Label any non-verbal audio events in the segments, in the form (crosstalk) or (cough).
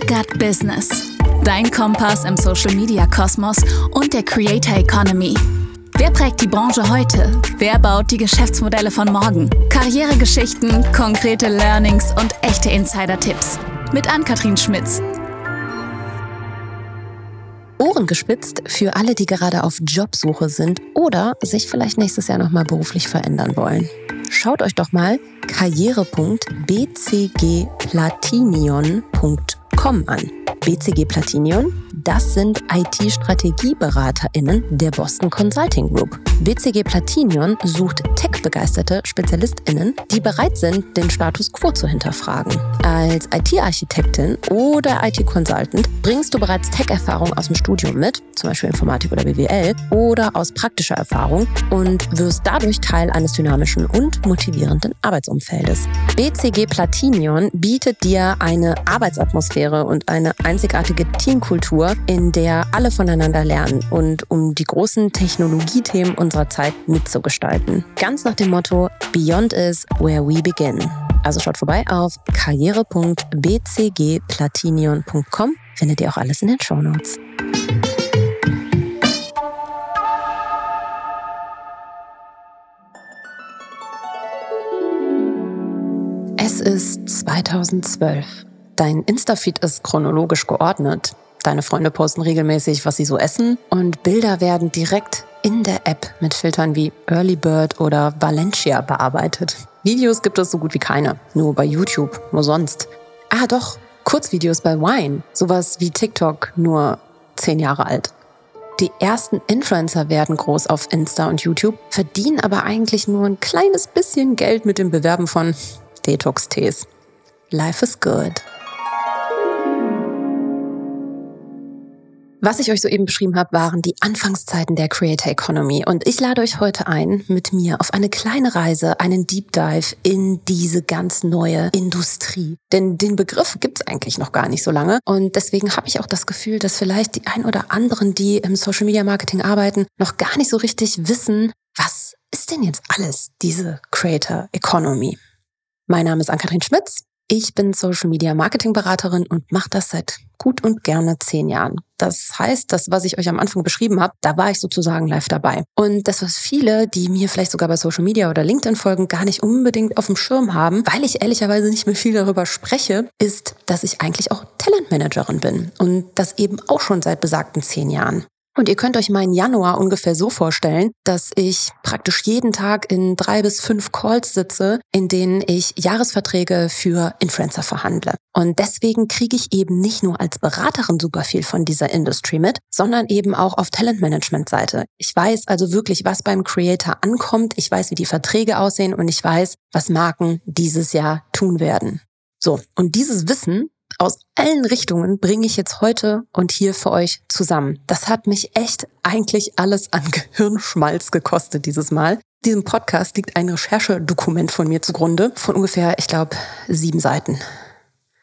We Business. Dein Kompass im Social Media Kosmos und der Creator Economy. Wer prägt die Branche heute? Wer baut die Geschäftsmodelle von morgen? Karrieregeschichten, konkrete Learnings und echte Insider-Tipps. Mit Ann-Kathrin Schmitz. Ohren gespitzt für alle, die gerade auf Jobsuche sind oder sich vielleicht nächstes Jahr nochmal beruflich verändern wollen. Schaut euch doch mal karriere.bcgplatinion.com an. BCG Platinion das sind IT-StrategieberaterInnen der Boston Consulting Group. BCG Platinion sucht tech-begeisterte SpezialistInnen, die bereit sind, den Status quo zu hinterfragen. Als IT-Architektin oder IT-Consultant bringst du bereits Tech-Erfahrung aus dem Studium mit, zum Beispiel Informatik oder BWL, oder aus praktischer Erfahrung und wirst dadurch Teil eines dynamischen und motivierenden Arbeitsumfeldes. BCG Platinion bietet dir eine Arbeitsatmosphäre und eine einzigartige Teamkultur, in der alle voneinander lernen und um die großen Technologiethemen unserer Zeit mitzugestalten. Ganz nach dem Motto Beyond is where we begin. Also schaut vorbei auf karriere.bcgplatinion.com. Findet ihr auch alles in den Show Notes. Es ist 2012. Dein Insta-Feed ist chronologisch geordnet. Deine Freunde posten regelmäßig, was sie so essen und Bilder werden direkt in der App mit Filtern wie Early Bird oder Valencia bearbeitet. Videos gibt es so gut wie keine, nur bei YouTube, nur sonst. Ah doch, Kurzvideos bei Wine, sowas wie TikTok, nur zehn Jahre alt. Die ersten Influencer werden groß auf Insta und YouTube, verdienen aber eigentlich nur ein kleines bisschen Geld mit dem Bewerben von Detox-Tees. Life is good. Was ich euch soeben beschrieben habe, waren die Anfangszeiten der Creator Economy. Und ich lade euch heute ein, mit mir auf eine kleine Reise, einen Deep Dive in diese ganz neue Industrie. Denn den Begriff gibt es eigentlich noch gar nicht so lange. Und deswegen habe ich auch das Gefühl, dass vielleicht die ein oder anderen, die im Social Media Marketing arbeiten, noch gar nicht so richtig wissen, was ist denn jetzt alles diese Creator Economy? Mein Name ist Ann-Kathrin Schmitz. Ich bin Social Media Marketing Beraterin und mache das seit gut und gerne zehn Jahren. Das heißt, das, was ich euch am Anfang beschrieben habe, da war ich sozusagen live dabei. Und das, was viele, die mir vielleicht sogar bei Social Media oder LinkedIn folgen, gar nicht unbedingt auf dem Schirm haben, weil ich ehrlicherweise nicht mehr viel darüber spreche, ist, dass ich eigentlich auch Talentmanagerin bin. Und das eben auch schon seit besagten zehn Jahren. Und ihr könnt euch meinen Januar ungefähr so vorstellen, dass ich praktisch jeden Tag in drei bis fünf Calls sitze, in denen ich Jahresverträge für Influencer verhandle. Und deswegen kriege ich eben nicht nur als Beraterin super viel von dieser Industry mit, sondern eben auch auf Talentmanagement-Seite. Ich weiß also wirklich, was beim Creator ankommt. Ich weiß, wie die Verträge aussehen und ich weiß, was Marken dieses Jahr tun werden. So, und dieses Wissen aus allen Richtungen bringe ich jetzt heute und hier für euch zusammen. Das hat mich echt eigentlich alles an Gehirnschmalz gekostet dieses Mal. Diesem Podcast liegt ein Recherchedokument von mir zugrunde von ungefähr, ich glaube, sieben Seiten.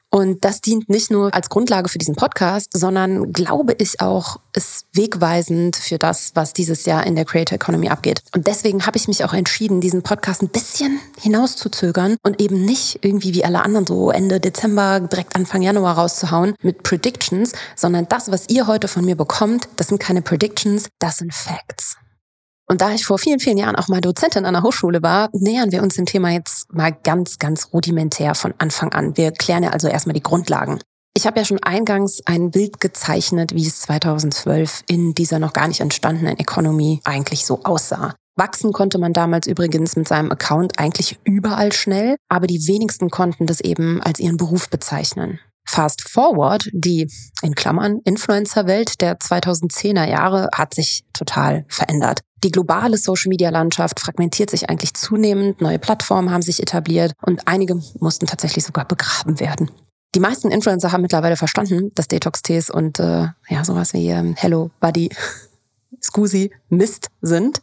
Und das dient nicht nur als Grundlage für diesen Podcast, sondern glaube ich auch, ist wegweisend für das, was dieses Jahr in der Creator Economy abgeht. Und deswegen habe ich mich auch entschieden, diesen Podcast ein bisschen hinauszuzögern und eben nicht irgendwie wie alle anderen so Ende Dezember, direkt Anfang Januar rauszuhauen mit Predictions, sondern das, was ihr heute von mir bekommt, das sind keine Predictions, das sind Facts. Und da ich vor vielen, vielen Jahren auch mal Dozentin an der Hochschule war, nähern wir uns dem Thema jetzt mal ganz, ganz rudimentär von Anfang an. Wir klären ja also erstmal die Grundlagen. Ich habe ja schon eingangs ein Bild gezeichnet, wie es 2012 in dieser noch gar nicht entstandenen Economy eigentlich so aussah. Wachsen konnte man damals übrigens mit seinem Account eigentlich überall schnell, aber die wenigsten konnten das eben als ihren Beruf bezeichnen. Fast Forward, die in Klammern Influencer-Welt der 2010er Jahre, hat sich total verändert. Die globale Social-Media-Landschaft fragmentiert sich eigentlich zunehmend, neue Plattformen haben sich etabliert und einige mussten tatsächlich sogar begraben werden. Die meisten Influencer haben mittlerweile verstanden, dass Detox-Tees und äh, ja sowas wie ähm, Hello Buddy Scusi Mist sind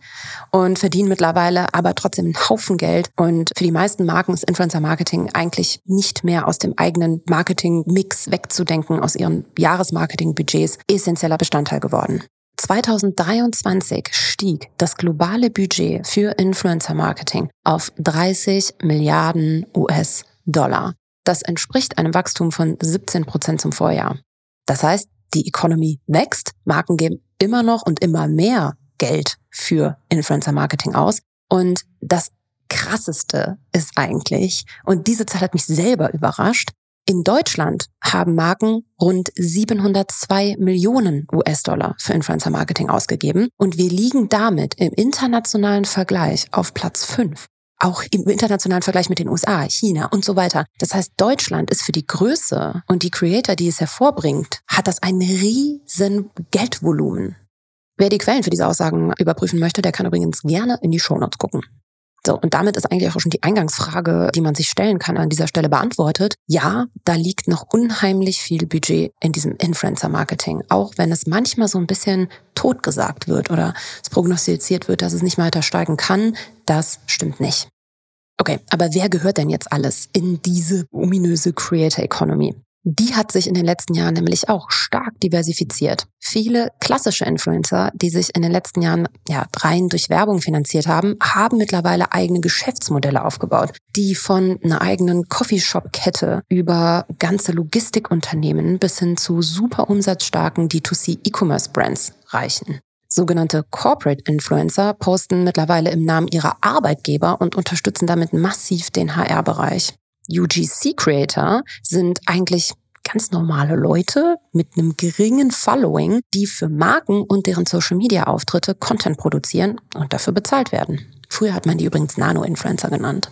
und verdienen mittlerweile aber trotzdem einen Haufen Geld. Und für die meisten Marken ist Influencer Marketing eigentlich nicht mehr aus dem eigenen Marketing-Mix wegzudenken, aus ihren Jahresmarketing-Budgets essentieller Bestandteil geworden. 2023 stieg das globale Budget für Influencer Marketing auf 30 Milliarden US-Dollar. Das entspricht einem Wachstum von 17 Prozent zum Vorjahr. Das heißt, die Economy wächst, Marken geben immer noch und immer mehr Geld für Influencer Marketing aus. Und das krasseste ist eigentlich, und diese Zahl hat mich selber überrascht, in Deutschland haben Marken rund 702 Millionen US-Dollar für Influencer Marketing ausgegeben und wir liegen damit im internationalen Vergleich auf Platz 5. Auch im internationalen Vergleich mit den USA, China und so weiter. Das heißt, Deutschland ist für die Größe und die Creator, die es hervorbringt, hat das ein riesen Geldvolumen. Wer die Quellen für diese Aussagen überprüfen möchte, der kann übrigens gerne in die Shownotes gucken. So, und damit ist eigentlich auch schon die Eingangsfrage, die man sich stellen kann, an dieser Stelle beantwortet. Ja, da liegt noch unheimlich viel Budget in diesem Influencer-Marketing, auch wenn es manchmal so ein bisschen totgesagt wird oder es prognostiziert wird, dass es nicht weiter steigen kann. Das stimmt nicht. Okay, aber wer gehört denn jetzt alles in diese ominöse Creator Economy? Die hat sich in den letzten Jahren nämlich auch stark diversifiziert. Viele klassische Influencer, die sich in den letzten Jahren ja rein durch Werbung finanziert haben, haben mittlerweile eigene Geschäftsmodelle aufgebaut, die von einer eigenen Coffeeshop-Kette über ganze Logistikunternehmen bis hin zu super umsatzstarken D2C E-Commerce Brands reichen. Sogenannte Corporate Influencer posten mittlerweile im Namen ihrer Arbeitgeber und unterstützen damit massiv den HR-Bereich. UGC Creator sind eigentlich ganz normale Leute mit einem geringen Following, die für Marken und deren Social Media Auftritte Content produzieren und dafür bezahlt werden. Früher hat man die übrigens Nano-Influencer genannt.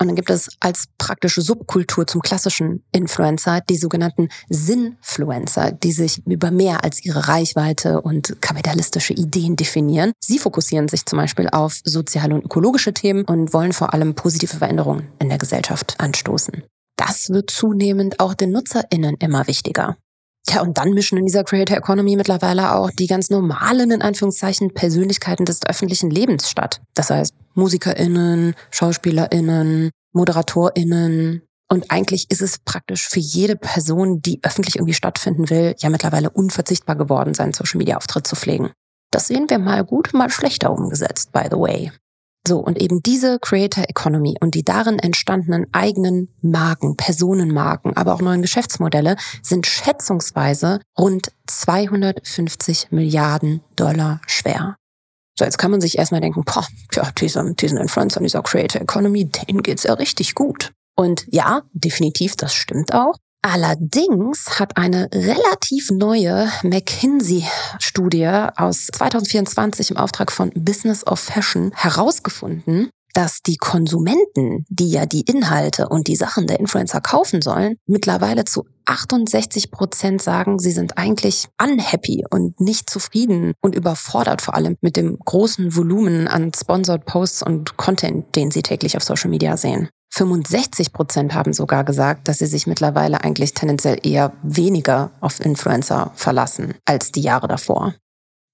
Und dann gibt es als praktische Subkultur zum klassischen Influencer die sogenannten Sinnfluencer, die sich über mehr als ihre Reichweite und kapitalistische Ideen definieren. Sie fokussieren sich zum Beispiel auf soziale und ökologische Themen und wollen vor allem positive Veränderungen in der Gesellschaft anstoßen. Das wird zunehmend auch den NutzerInnen immer wichtiger. Ja, und dann mischen in dieser Creator Economy mittlerweile auch die ganz normalen, in Anführungszeichen, Persönlichkeiten des öffentlichen Lebens statt. Das heißt, MusikerInnen, SchauspielerInnen, ModeratorInnen. Und eigentlich ist es praktisch für jede Person, die öffentlich irgendwie stattfinden will, ja mittlerweile unverzichtbar geworden, seinen Social Media Auftritt zu pflegen. Das sehen wir mal gut, mal schlechter umgesetzt, by the way. So, und eben diese Creator Economy und die darin entstandenen eigenen Marken, Personenmarken, aber auch neuen Geschäftsmodelle sind schätzungsweise rund 250 Milliarden Dollar schwer. So, jetzt kann man sich erstmal denken, boah, tja, diesen, diesen Influencer, dieser Creator Economy, denen geht's ja richtig gut. Und ja, definitiv, das stimmt auch. Allerdings hat eine relativ neue McKinsey-Studie aus 2024 im Auftrag von Business of Fashion herausgefunden, dass die Konsumenten, die ja die Inhalte und die Sachen der Influencer kaufen sollen, mittlerweile zu 68 Prozent sagen, sie sind eigentlich unhappy und nicht zufrieden und überfordert vor allem mit dem großen Volumen an Sponsored Posts und Content, den sie täglich auf Social Media sehen. 65 Prozent haben sogar gesagt, dass sie sich mittlerweile eigentlich tendenziell eher weniger auf Influencer verlassen als die Jahre davor.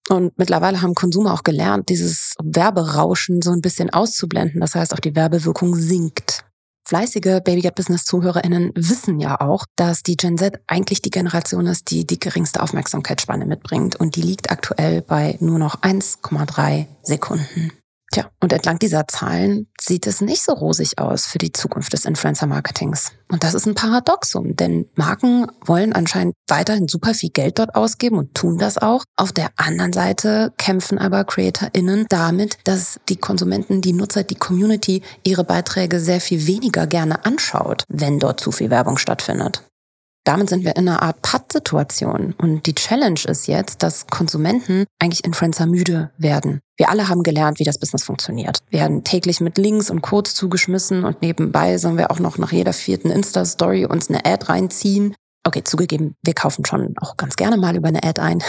Und mittlerweile haben Konsumer auch gelernt, dieses Werberauschen so ein bisschen auszublenden. Das heißt, auch die Werbewirkung sinkt. Fleißige Baby Get Business ZuhörerInnen wissen ja auch, dass die Gen Z eigentlich die Generation ist, die die geringste Aufmerksamkeitsspanne mitbringt. Und die liegt aktuell bei nur noch 1,3 Sekunden. Tja, und entlang dieser Zahlen sieht es nicht so rosig aus für die Zukunft des Influencer-Marketings. Und das ist ein Paradoxum, denn Marken wollen anscheinend weiterhin super viel Geld dort ausgeben und tun das auch. Auf der anderen Seite kämpfen aber CreatorInnen damit, dass die Konsumenten, die Nutzer, die Community ihre Beiträge sehr viel weniger gerne anschaut, wenn dort zu viel Werbung stattfindet. Damit sind wir in einer Art Patt-Situation. Und die Challenge ist jetzt, dass Konsumenten eigentlich Influencer müde werden. Wir alle haben gelernt, wie das Business funktioniert. Wir werden täglich mit Links und Codes zugeschmissen und nebenbei sollen wir auch noch nach jeder vierten Insta-Story uns eine Ad reinziehen. Okay, zugegeben, wir kaufen schon auch ganz gerne mal über eine Ad ein.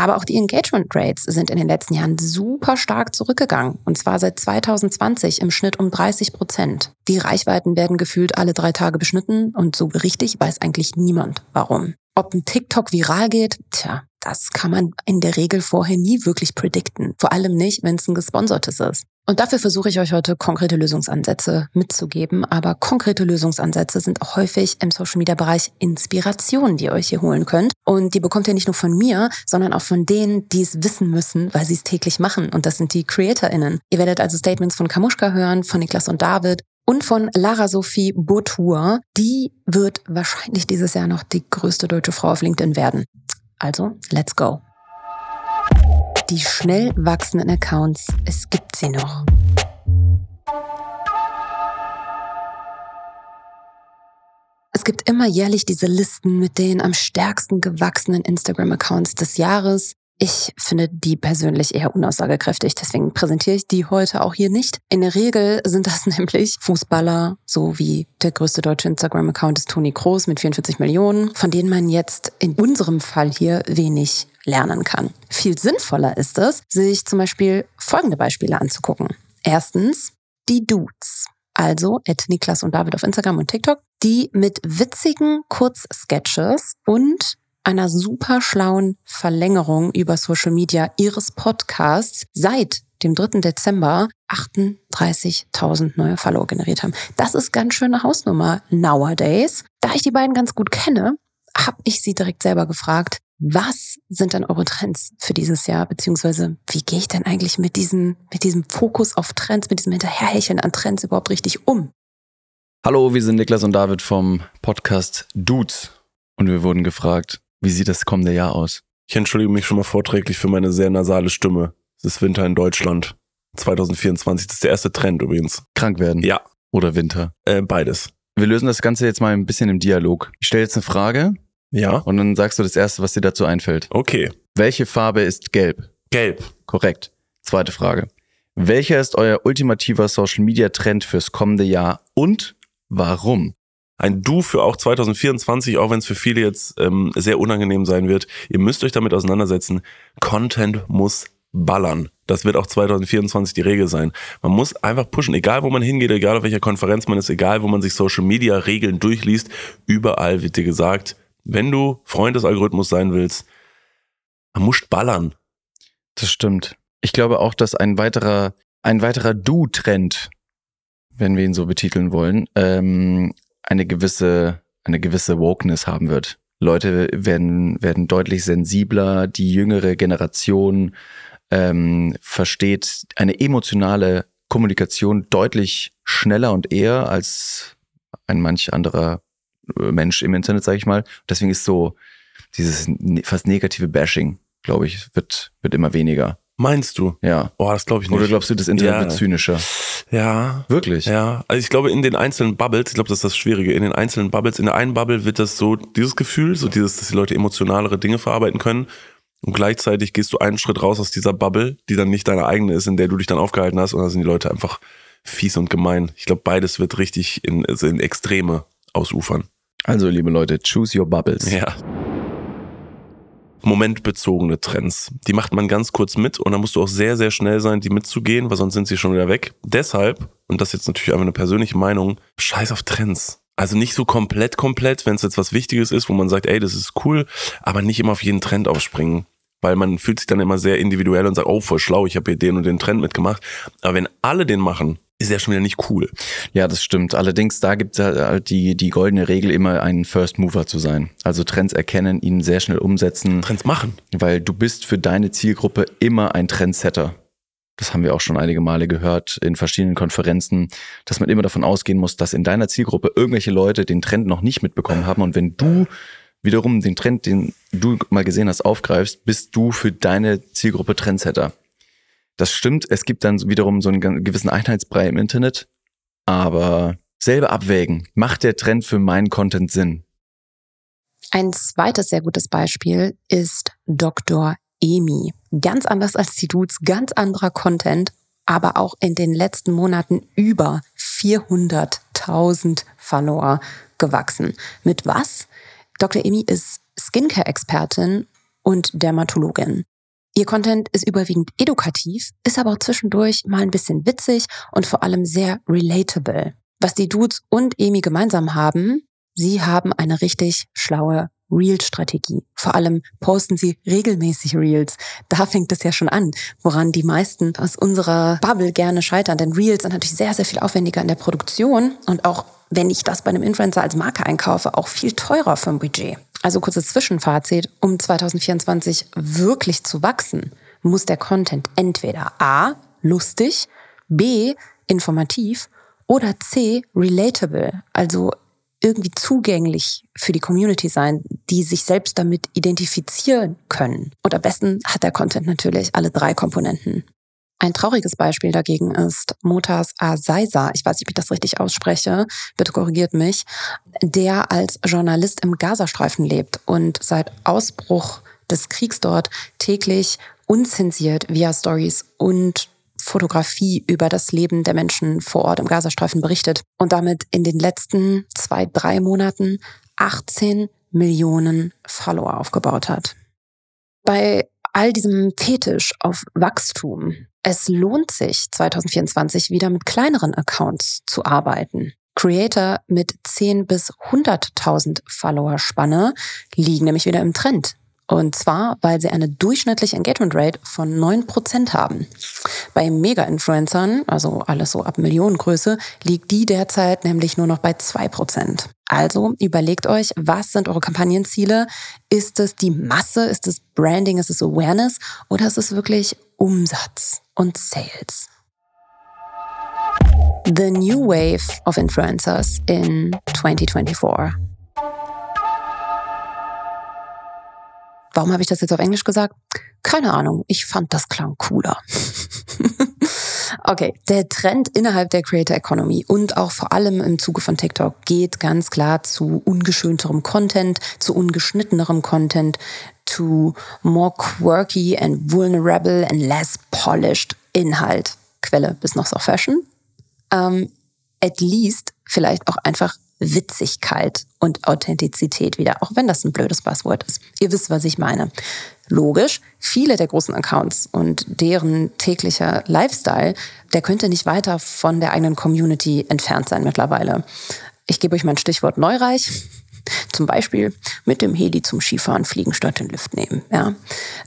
Aber auch die Engagement Rates sind in den letzten Jahren super stark zurückgegangen. Und zwar seit 2020 im Schnitt um 30 Prozent. Die Reichweiten werden gefühlt alle drei Tage beschnitten und so richtig weiß eigentlich niemand warum. Ob ein TikTok viral geht, tja, das kann man in der Regel vorher nie wirklich predikten. Vor allem nicht, wenn es ein gesponsertes ist. Und dafür versuche ich euch heute konkrete Lösungsansätze mitzugeben. Aber konkrete Lösungsansätze sind auch häufig im Social Media Bereich Inspiration, die ihr euch hier holen könnt. Und die bekommt ihr nicht nur von mir, sondern auch von denen, die es wissen müssen, weil sie es täglich machen. Und das sind die CreatorInnen. Ihr werdet also Statements von Kamuschka hören, von Niklas und David und von Lara Sophie Bourtour. Die wird wahrscheinlich dieses Jahr noch die größte deutsche Frau auf LinkedIn werden. Also, let's go. Die schnell wachsenden Accounts, es gibt sie noch. Es gibt immer jährlich diese Listen mit den am stärksten gewachsenen Instagram-Accounts des Jahres. Ich finde die persönlich eher unaussagekräftig, deswegen präsentiere ich die heute auch hier nicht. In der Regel sind das (laughs) nämlich Fußballer, so wie der größte deutsche Instagram-Account ist Toni Kroos mit 44 Millionen, von denen man jetzt in unserem Fall hier wenig lernen kann. Viel sinnvoller ist es, sich zum Beispiel folgende Beispiele anzugucken. Erstens, die Dudes. Also Ed Niklas und David auf Instagram und TikTok, die mit witzigen Kurzsketches und einer super schlauen Verlängerung über Social Media ihres Podcasts seit dem 3. Dezember 38.000 neue Follower generiert haben. Das ist ganz schöne Hausnummer nowadays. Da ich die beiden ganz gut kenne, habe ich sie direkt selber gefragt, was sind denn eure Trends für dieses Jahr? Beziehungsweise wie gehe ich denn eigentlich mit diesem, mit diesem Fokus auf Trends, mit diesem Hinterherhecheln an Trends überhaupt richtig um? Hallo, wir sind Niklas und David vom Podcast Dudes. Und wir wurden gefragt, wie sieht das kommende Jahr aus? Ich entschuldige mich schon mal vorträglich für meine sehr nasale Stimme. Es ist Winter in Deutschland. 2024. Das ist der erste Trend übrigens. Krank werden? Ja. Oder Winter? Äh, beides. Wir lösen das Ganze jetzt mal ein bisschen im Dialog. Ich stelle jetzt eine Frage. Ja. Und dann sagst du das Erste, was dir dazu einfällt. Okay. Welche Farbe ist gelb? Gelb. Korrekt. Zweite Frage. Welcher ist euer ultimativer Social Media Trend fürs kommende Jahr und warum? ein Du für auch 2024, auch wenn es für viele jetzt ähm, sehr unangenehm sein wird. Ihr müsst euch damit auseinandersetzen. Content muss ballern. Das wird auch 2024 die Regel sein. Man muss einfach pushen, egal wo man hingeht, egal auf welcher Konferenz man ist, egal wo man sich Social Media Regeln durchliest, überall wird dir gesagt, wenn du Freund des Algorithmus sein willst, man muss ballern. Das stimmt. Ich glaube auch, dass ein weiterer, ein weiterer Du-Trend, wenn wir ihn so betiteln wollen, ähm, eine gewisse, eine gewisse Wokeness haben wird. Leute werden, werden deutlich sensibler, die jüngere Generation ähm, versteht eine emotionale Kommunikation deutlich schneller und eher als ein manch anderer Mensch im Internet, sage ich mal. Deswegen ist so dieses ne, fast negative Bashing, glaube ich, wird, wird immer weniger. Meinst du? Ja. Oh, das glaube ich nicht. Oder glaubst du, das Internet Ja. wird zynischer? Ja. Wirklich? Ja, also ich glaube in den einzelnen Bubbles, ich glaube, das ist das Schwierige, in den einzelnen Bubbles, in der einen Bubble wird das so, dieses Gefühl, so dieses, dass die Leute emotionalere Dinge verarbeiten können und gleichzeitig gehst du einen Schritt raus aus dieser Bubble, die dann nicht deine eigene ist, in der du dich dann aufgehalten hast und dann sind die Leute einfach fies und gemein. Ich glaube, beides wird richtig in, also in Extreme ausufern. Also, liebe Leute, choose your bubbles. Ja. Momentbezogene Trends. Die macht man ganz kurz mit und dann musst du auch sehr, sehr schnell sein, die mitzugehen, weil sonst sind sie schon wieder weg. Deshalb, und das ist jetzt natürlich einfach eine persönliche Meinung, scheiß auf Trends. Also nicht so komplett, komplett, wenn es jetzt was Wichtiges ist, wo man sagt, ey, das ist cool, aber nicht immer auf jeden Trend aufspringen. Weil man fühlt sich dann immer sehr individuell und sagt, oh, voll schlau, ich habe hier den und den Trend mitgemacht. Aber wenn alle den machen, ist ja schon wieder nicht cool. Ja, das stimmt. Allerdings, da gibt es halt die, die goldene Regel, immer ein First Mover zu sein. Also Trends erkennen, ihn sehr schnell umsetzen, Trends machen. weil du bist für deine Zielgruppe immer ein Trendsetter. Das haben wir auch schon einige Male gehört in verschiedenen Konferenzen, dass man immer davon ausgehen muss, dass in deiner Zielgruppe irgendwelche Leute den Trend noch nicht mitbekommen haben. Und wenn du wiederum den Trend, den du mal gesehen hast, aufgreifst, bist du für deine Zielgruppe Trendsetter. Das stimmt, es gibt dann wiederum so einen gewissen Einheitsbrei im Internet, aber selber abwägen. Macht der Trend für meinen Content Sinn? Ein zweites sehr gutes Beispiel ist Dr. Emi. Ganz anders als die Dudes, ganz anderer Content, aber auch in den letzten Monaten über 400.000 Follower gewachsen. Mit was? Dr. Emi ist Skincare-Expertin und Dermatologin. Ihr Content ist überwiegend edukativ, ist aber auch zwischendurch mal ein bisschen witzig und vor allem sehr relatable. Was die Dudes und Emi gemeinsam haben, sie haben eine richtig schlaue Reel-Strategie. Vor allem posten sie regelmäßig Reels. Da fängt es ja schon an, woran die meisten aus unserer Bubble gerne scheitern. Denn Reels sind natürlich sehr, sehr viel aufwendiger in der Produktion und auch wenn ich das bei einem Influencer als Marke einkaufe, auch viel teurer vom Budget. Also kurzes Zwischenfazit, um 2024 wirklich zu wachsen, muss der Content entweder A, lustig, B, informativ Oder C, relatable, also irgendwie zugänglich für die Community sein, die sich selbst damit identifizieren können. Und am besten hat der Content natürlich alle drei Komponenten. Ein trauriges Beispiel dagegen ist Motas Azaisa, ich weiß nicht, ob ich das richtig ausspreche, bitte korrigiert mich, der als Journalist im Gazastreifen lebt und seit Ausbruch des Kriegs dort täglich unzensiert via Stories und Fotografie über das Leben der Menschen vor Ort im Gazastreifen berichtet und damit in den letzten zwei, drei Monaten 18 Millionen Follower aufgebaut hat. Bei all diesem Fetisch auf Wachstum, es lohnt sich 2024 wieder mit kleineren Accounts zu arbeiten. Creator mit 10 bis 100.000 Follower Spanne liegen nämlich wieder im Trend. Und zwar, weil sie eine durchschnittliche Engagement Rate von 9% haben. Bei Mega-Influencern, also alles so ab Millionengröße, liegt die derzeit nämlich nur noch bei 2%. Also überlegt euch, was sind eure Kampagnenziele? Ist es die Masse? Ist es Branding? Ist es Awareness? Oder ist es wirklich Umsatz und Sales? The New Wave of Influencers in 2024. Warum habe ich das jetzt auf Englisch gesagt? Keine Ahnung, ich fand das klang cooler. (laughs) okay, der Trend innerhalb der Creator Economy und auch vor allem im Zuge von TikTok geht ganz klar zu ungeschönterem Content, zu ungeschnittenerem Content, to more quirky and vulnerable and less polished Inhalt. Quelle bis noch so Fashion. Um, at least vielleicht auch einfach Witzigkeit und Authentizität wieder, auch wenn das ein blödes Passwort ist. Ihr wisst, was ich meine. Logisch, viele der großen Accounts und deren täglicher Lifestyle, der könnte nicht weiter von der eigenen Community entfernt sein mittlerweile. Ich gebe euch mal ein Stichwort Neureich. Zum Beispiel mit dem Heli zum Skifahren fliegen statt den Lift nehmen. Ja.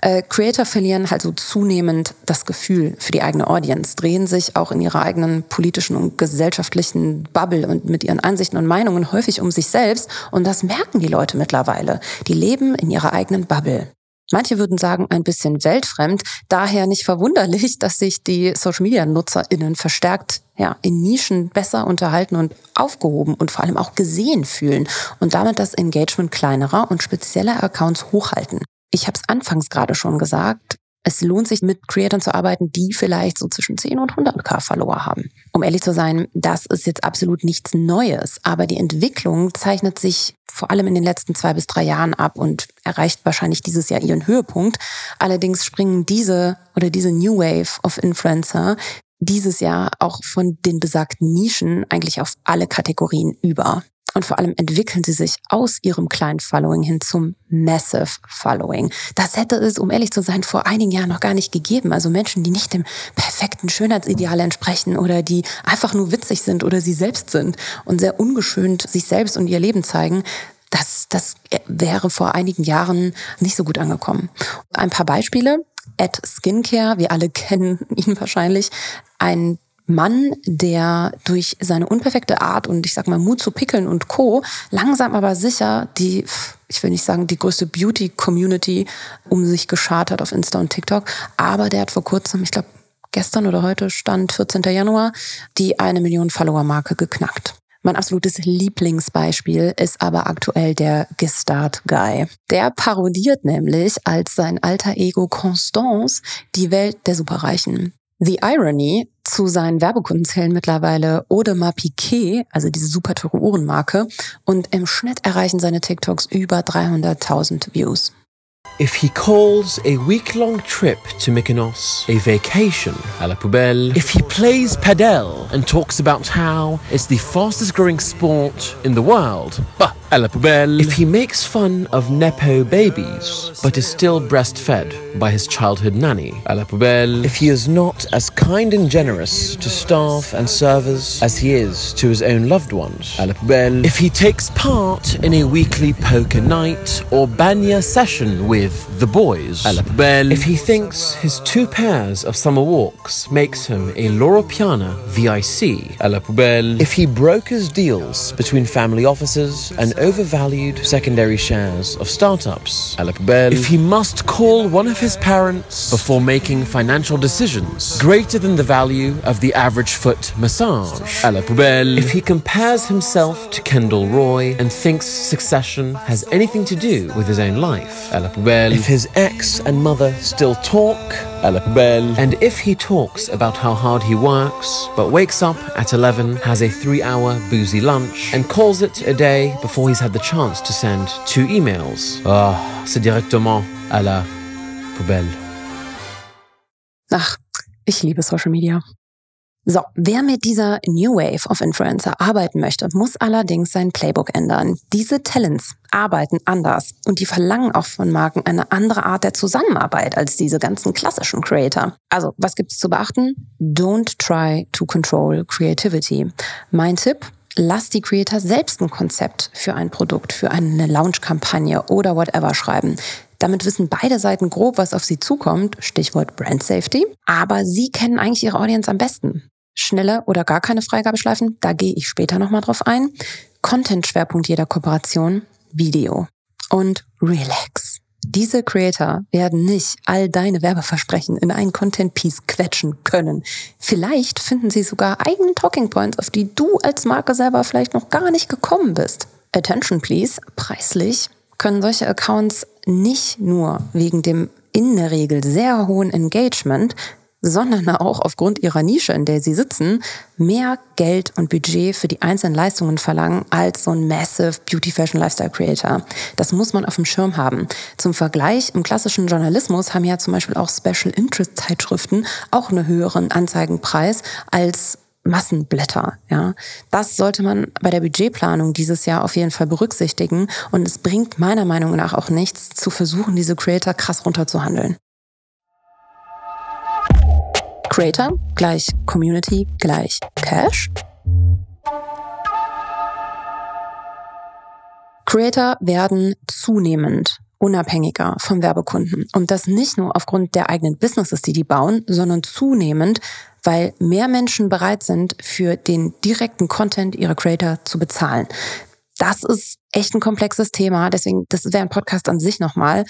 Äh, Creator verlieren halt so zunehmend das Gefühl für die eigene Audience, drehen sich auch in ihrer eigenen politischen und gesellschaftlichen Bubble und mit ihren Ansichten und Meinungen häufig um sich selbst. Und das merken die Leute mittlerweile. Die leben in ihrer eigenen Bubble. Manche würden sagen, ein bisschen weltfremd. Daher nicht verwunderlich, (laughs) dass sich die Social-Media-NutzerInnen verstärkt ja, in Nischen besser unterhalten und aufgehoben und vor allem auch gesehen fühlen und damit das Engagement kleinerer und spezieller Accounts hochhalten. Ich habe es anfangs gerade schon gesagt, es lohnt sich mit Creatern zu arbeiten, die vielleicht so zwischen 10 und 100k Follower haben. Um ehrlich zu sein, das ist jetzt absolut nichts Neues, aber die Entwicklung zeichnet sich vor allem in den letzten zwei bis drei Jahren ab und erreicht wahrscheinlich dieses Jahr ihren Höhepunkt. Allerdings springen diese oder diese New Wave of Influencer dieses Jahr auch von den besagten Nischen eigentlich auf alle Kategorien über. Und vor allem entwickeln sie sich aus ihrem kleinen Following hin zum Massive Following. Das hätte es, um ehrlich zu sein, vor einigen Jahren noch gar nicht gegeben. Also Menschen, die nicht dem perfekten Schönheitsideal entsprechen oder die einfach nur witzig sind oder sie selbst sind und sehr ungeschönt sich selbst und ihr Leben zeigen, das, das wäre vor einigen Jahren nicht so gut angekommen. Ein paar Beispiele. At Skincare, wir alle (laughs) kennen ihn wahrscheinlich, ein Mann, der durch seine unperfekte Art und ich sag mal Mut zu pickeln und Co. langsam aber sicher die, ich will nicht sagen die größte Beauty-Community um sich geschart hat auf Insta und TikTok, aber der hat vor kurzem, ich glaube gestern oder heute stand 14. Januar, die eine Million Follower-Marke geknackt. Mein absolutes Lieblingsbeispiel ist aber aktuell der Gestart Guy. Der parodiert nämlich als sein alter Ego Constance die Welt der Superreichen. The Irony zu seinen Werbekunden zählen mittlerweile Audemars Piquet, also diese super teure Uhrenmarke, und im Schnitt erreichen seine TikToks über 300.000 Views. If he calls a week-long trip to Mykonos a vacation à la poubelle, if he plays padel and talks about how it's the fastest growing sport in the world, bah, à la poubelle. If he makes fun of Nepo babies, but is still breastfed by his childhood nanny, à la poubelle. If he is not as kind and generous to staff and servers as he is to his own loved ones, à la poubelle. If he takes part in a weekly poker night or banya session with the boys, à la poubelle. If he thinks his two pairs of summer walks makes him a Laura Piana VIC, à la poubelle. If he brokers deals between family offices and overvalued secondary shares of startups. If he must call one of his parents before making financial decisions. greater than the value of the average foot massage. If he compares himself to Kendall Roy and thinks succession has anything to do with his own life. If his ex and mother still talk à la poubelle, and if he talks about how hard he works, but wakes up at 11, has a three hour boozy lunch, and calls it a day before he's had the chance to send two emails. Ah, c'est directement à la poubelle. Ach, ich liebe Social Media. So, wer mit dieser New Wave of Influencer arbeiten möchte, muss allerdings sein Playbook ändern. Diese Talents arbeiten anders und die verlangen auch von Marken eine andere Art der Zusammenarbeit als diese ganzen klassischen Creator. Also, was gibt's zu beachten? Don't try to control creativity. Mein Tipp, lass die Creator selbst ein Konzept für ein Produkt, für eine Launch-Kampagne oder whatever schreiben. Damit wissen beide Seiten grob, was auf sie zukommt, Stichwort Brand Safety. Aber sie kennen eigentlich ihre Audience am besten. Schnelle oder gar keine Freigabeschleifen, da gehe ich später nochmal drauf ein. Content-Schwerpunkt jeder Kooperation, Video. Und relax. Diese Creator werden nicht all deine Werbeversprechen in einen Content-Piece quetschen können. Vielleicht finden sie sogar eigene Talking Points, auf die du als Marke selber vielleicht noch gar nicht gekommen bist. Attention please, preislich können solche Accounts nicht nur wegen dem in der Regel sehr hohen Engagement sondern auch aufgrund ihrer Nische, in der sie sitzen, mehr Geld und Budget für die einzelnen Leistungen verlangen als so ein Massive Beauty Fashion Lifestyle Creator. Das muss man auf dem Schirm haben. Zum Vergleich, im klassischen Journalismus haben ja zum Beispiel auch Special Interest Zeitschriften auch einen höheren Anzeigenpreis als Massenblätter, ja. Das sollte man bei der Budgetplanung dieses Jahr auf jeden Fall berücksichtigen und es bringt meiner Meinung nach auch nichts zu versuchen, diese Creator krass runterzuhandeln. Creator gleich Community gleich Cash. Creator werden zunehmend unabhängiger vom Werbekunden. Und das nicht nur aufgrund der eigenen Businesses, die die bauen, sondern zunehmend, weil mehr Menschen bereit sind, für den direkten Content ihrer Creator zu bezahlen. Das ist echt ein komplexes Thema. Deswegen, das wäre ein Podcast an sich nochmal.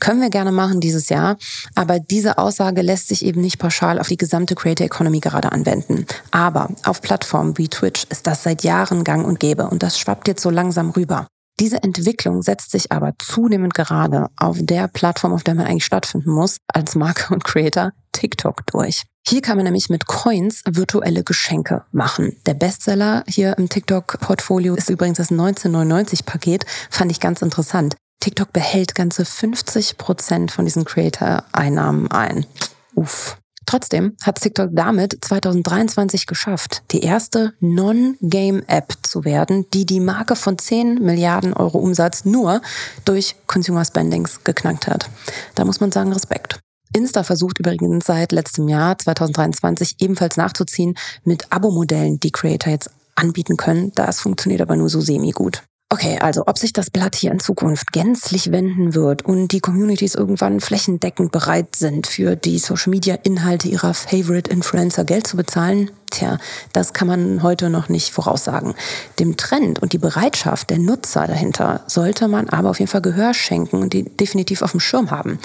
Können wir gerne machen dieses Jahr. Aber diese Aussage lässt sich eben nicht pauschal auf die gesamte Creator Economy gerade anwenden. Aber auf Plattformen wie Twitch ist das seit Jahren gang und gäbe. Und das schwappt jetzt so langsam rüber. Diese Entwicklung setzt sich aber zunehmend gerade auf der Plattform, auf der man eigentlich stattfinden muss, als Marke und Creator, TikTok durch. Hier kann man nämlich mit Coins virtuelle Geschenke machen. Der Bestseller hier im TikTok-Portfolio ist übrigens das 1999-Paket. Fand ich ganz interessant. TikTok behält ganze 50 Prozent von diesen Creator-Einnahmen ein. Uff. Trotzdem hat TikTok damit 2023 geschafft, die erste Non-Game-App zu werden, die die Marke von 10 Milliarden Euro Umsatz nur durch Consumer Spendings geknackt hat. Da muss man sagen, Respekt. Insta versucht übrigens seit letztem Jahr 2023 ebenfalls nachzuziehen mit Abo-Modellen, die Creator jetzt anbieten können. Das funktioniert aber nur so semi-gut. Okay, also ob sich das Blatt hier in Zukunft gänzlich wenden wird und die Communities irgendwann flächendeckend bereit sind, für die Social-Media-Inhalte ihrer Favorite Influencer Geld zu bezahlen, tja, das kann man heute noch nicht voraussagen. Dem Trend und die Bereitschaft der Nutzer dahinter sollte man aber auf jeden Fall Gehör schenken und die definitiv auf dem Schirm haben.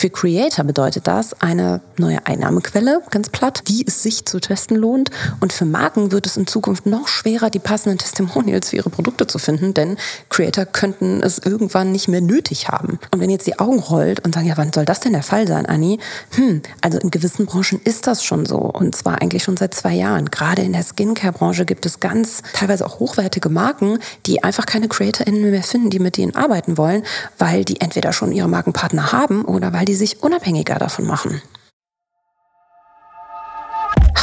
Für Creator bedeutet das eine neue Einnahmequelle, ganz platt, die es sich zu testen lohnt. Und für Marken wird es in Zukunft noch schwerer, die passenden Testimonials für ihre Produkte zu finden, denn Creator könnten es irgendwann nicht mehr nötig haben. Und wenn jetzt die Augen rollt und sagen, ja, wann soll das denn der Fall sein, Anni? Hm, also in gewissen Branchen ist das schon so. Und zwar eigentlich schon seit zwei Jahren. Gerade in der Skincare-Branche gibt es ganz teilweise auch hochwertige Marken, die einfach keine CreatorInnen mehr finden, die mit ihnen arbeiten wollen, weil die entweder schon ihre Markenpartner haben oder weil die sich unabhängiger davon machen.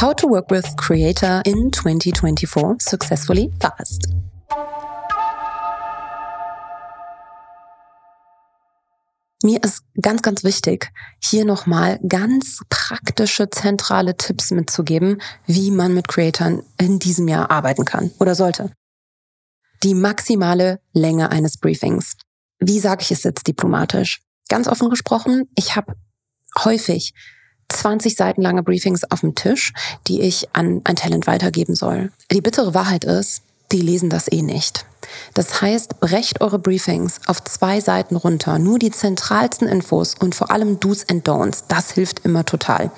How to work with Creator in 2024 successfully fast. Mir ist ganz, ganz wichtig, hier nochmal ganz praktische, zentrale Tipps mitzugeben, wie man mit Creatoren in diesem Jahr arbeiten kann oder sollte. Die maximale Länge eines Briefings. Wie sage ich es jetzt diplomatisch? Ganz offen gesprochen, ich habe häufig 20 Seiten lange Briefings auf dem Tisch, die ich an ein Talent weitergeben soll. Die bittere Wahrheit ist, die lesen das eh nicht. Das heißt, brecht eure Briefings auf zwei Seiten runter. Nur die zentralsten Infos und vor allem Do's and Don'ts. Das hilft immer total.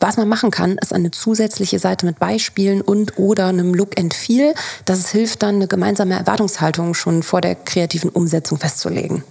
Was man machen kann, ist eine zusätzliche Seite mit Beispielen und oder einem Look and Feel. Das hilft dann, eine gemeinsame Erwartungshaltung schon vor der kreativen Umsetzung festzulegen.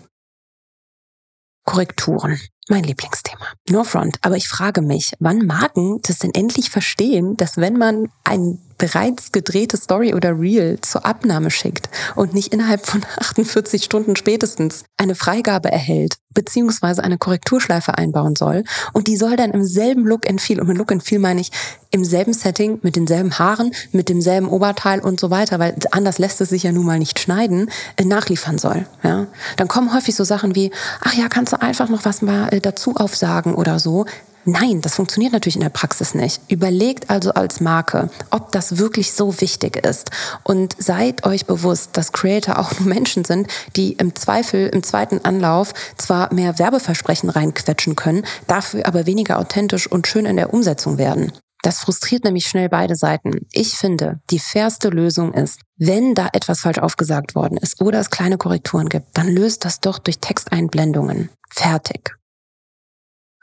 Korrekturen. Mein Lieblingsthema. No front. Aber ich frage mich, wann Marken das denn endlich verstehen, dass wenn man ein bereits gedrehte Story oder Reel zur Abnahme schickt und nicht innerhalb von (laughs) 48 Stunden spätestens eine Freigabe erhält, beziehungsweise eine Korrekturschleife einbauen soll. Und die soll dann im selben Look and Feel, und mit Look and Feel meine ich im selben Setting, mit denselben Haaren, mit demselben Oberteil und so weiter, weil anders lässt es sich ja nun mal nicht schneiden, äh, nachliefern soll. Ja? Dann kommen häufig so Sachen wie, ach ja, kannst du einfach noch was mal äh, dazu aufsagen oder so. Nein, das funktioniert natürlich in der Praxis nicht. Überlegt also als Marke, ob das wirklich so wichtig ist. Und seid euch bewusst, dass Creator auch nur Menschen sind, die im Zweifel im zweiten Anlauf zwar mehr Werbeversprechen reinquetschen können, dafür aber weniger authentisch und schön in der Umsetzung werden. Das frustriert nämlich schnell beide Seiten. Ich finde, die fairste Lösung ist, wenn da etwas falsch aufgesagt worden ist oder es kleine Korrekturen gibt, dann löst das doch durch Texteinblendungen. Fertig.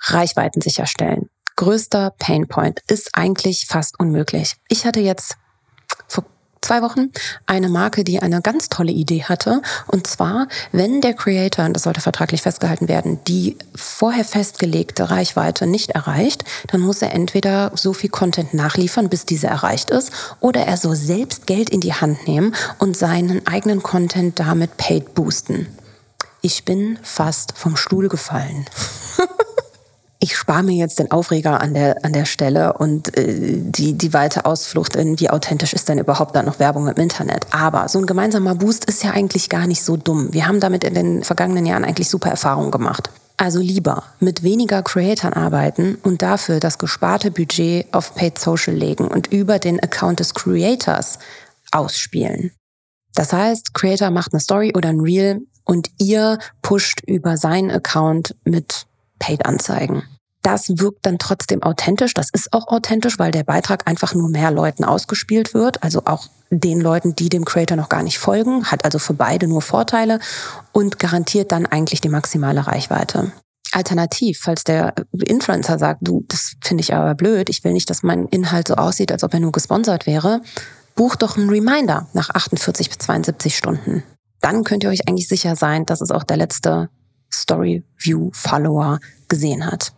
Reichweiten sicherstellen. Größter Painpoint ist eigentlich fast unmöglich. Ich hatte jetzt vor zwei Wochen eine Marke, die eine ganz tolle Idee hatte. Und zwar, wenn der Creator, und das sollte vertraglich festgehalten werden, die vorher festgelegte Reichweite nicht erreicht, dann muss er entweder so viel Content nachliefern, bis diese erreicht ist, oder er so selbst Geld in die Hand nehmen und seinen eigenen Content damit paid boosten. Ich bin fast vom Stuhl gefallen. (laughs) ich spare mir jetzt den Aufreger an der, an der Stelle und äh, die, die weite Ausflucht in, wie authentisch ist denn überhaupt da noch Werbung im Internet. Aber so ein gemeinsamer Boost ist ja eigentlich gar nicht so dumm. Wir haben damit in den vergangenen Jahren eigentlich super Erfahrungen gemacht. Also lieber mit weniger Creatoren arbeiten und dafür das gesparte Budget auf Paid Social legen und über den Account des Creators ausspielen. Das heißt, Creator macht eine Story oder ein Reel und ihr pusht über seinen Account mit Paid-Anzeigen. Das wirkt dann trotzdem authentisch. Das ist auch authentisch, weil der Beitrag einfach nur mehr Leuten ausgespielt wird. Also auch den Leuten, die dem Creator noch gar nicht folgen. Hat also für beide nur Vorteile und garantiert dann eigentlich die maximale Reichweite. Alternativ, falls der Influencer sagt, du, das finde ich aber blöd, ich will nicht, dass mein Inhalt so aussieht, als ob er nur gesponsert wäre, bucht doch einen Reminder nach 48 bis 72 Stunden. Dann könnt ihr euch eigentlich sicher sein, dass es auch der letzte Story View Follower gesehen hat.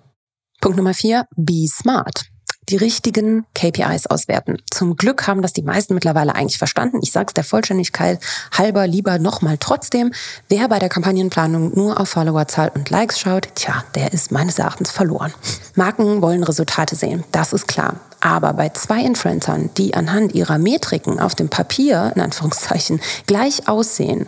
Punkt Nummer vier, be smart. Die richtigen KPIs auswerten. Zum Glück haben das die meisten mittlerweile eigentlich verstanden. Ich sage es der Vollständigkeit halber lieber nochmal trotzdem. Wer bei der Kampagnenplanung nur auf Followerzahl und Likes schaut, tja, der ist meines Erachtens verloren. Marken wollen Resultate sehen, das ist klar. Aber bei zwei Influencern, die anhand ihrer Metriken auf dem Papier, in Anführungszeichen, gleich aussehen,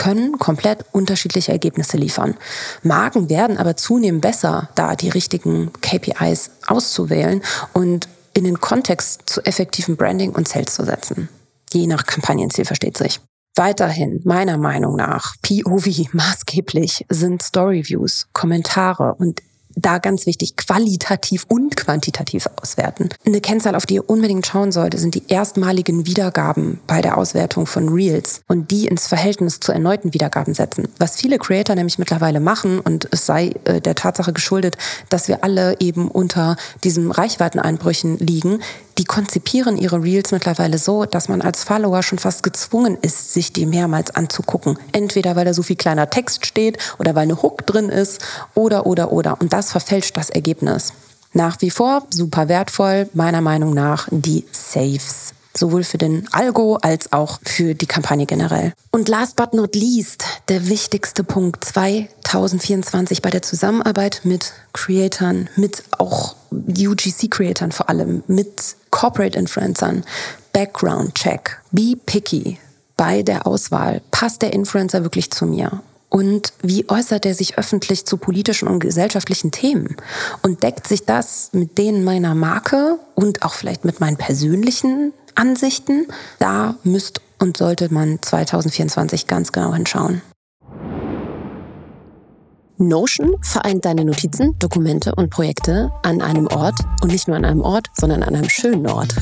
können komplett unterschiedliche Ergebnisse liefern. Marken werden aber zunehmend besser, da die richtigen KPIs auszuwählen und in den Kontext zu effektivem Branding und Sales zu setzen. Je nach Kampagnenziel versteht sich. Weiterhin, meiner Meinung nach, POV (laughs) maßgeblich sind Storyviews, Kommentare und da ganz wichtig, qualitativ und quantitativ auswerten. Eine Kennzahl, auf die ihr unbedingt schauen sollte, sind die erstmaligen Wiedergaben bei der Auswertung von Reels und die ins Verhältnis zu erneuten Wiedergaben setzen. Was viele Creator nämlich mittlerweile machen und es sei äh, der Tatsache geschuldet, dass wir alle eben unter diesen Reichweiteneinbrüchen liegen, die konzipieren ihre Reels mittlerweile so, dass man als Follower schon fast gezwungen ist, sich die mehrmals anzugucken. Entweder weil da so viel kleiner Text steht oder weil eine Hook drin ist oder, oder, oder. Und das verfälscht das Ergebnis. Nach wie vor super wertvoll, meiner Meinung nach, die Saves sowohl für den Algo als auch für die Kampagne generell. Und last but not least, der wichtigste Punkt 2024 bei der Zusammenarbeit mit Creatoren, mit auch UGC-Creatoren vor allem, mit Corporate Influencern, Background Check, be picky bei der Auswahl. Passt der Influencer wirklich zu mir? Und wie äußert er sich öffentlich zu politischen und gesellschaftlichen Themen? Und deckt sich das mit denen meiner Marke und auch vielleicht mit meinen persönlichen Ansichten? Da müsst und sollte man 2024 ganz genau hinschauen. Notion vereint deine Notizen, Dokumente und Projekte an einem Ort und nicht nur an einem Ort, sondern an einem schönen Ort.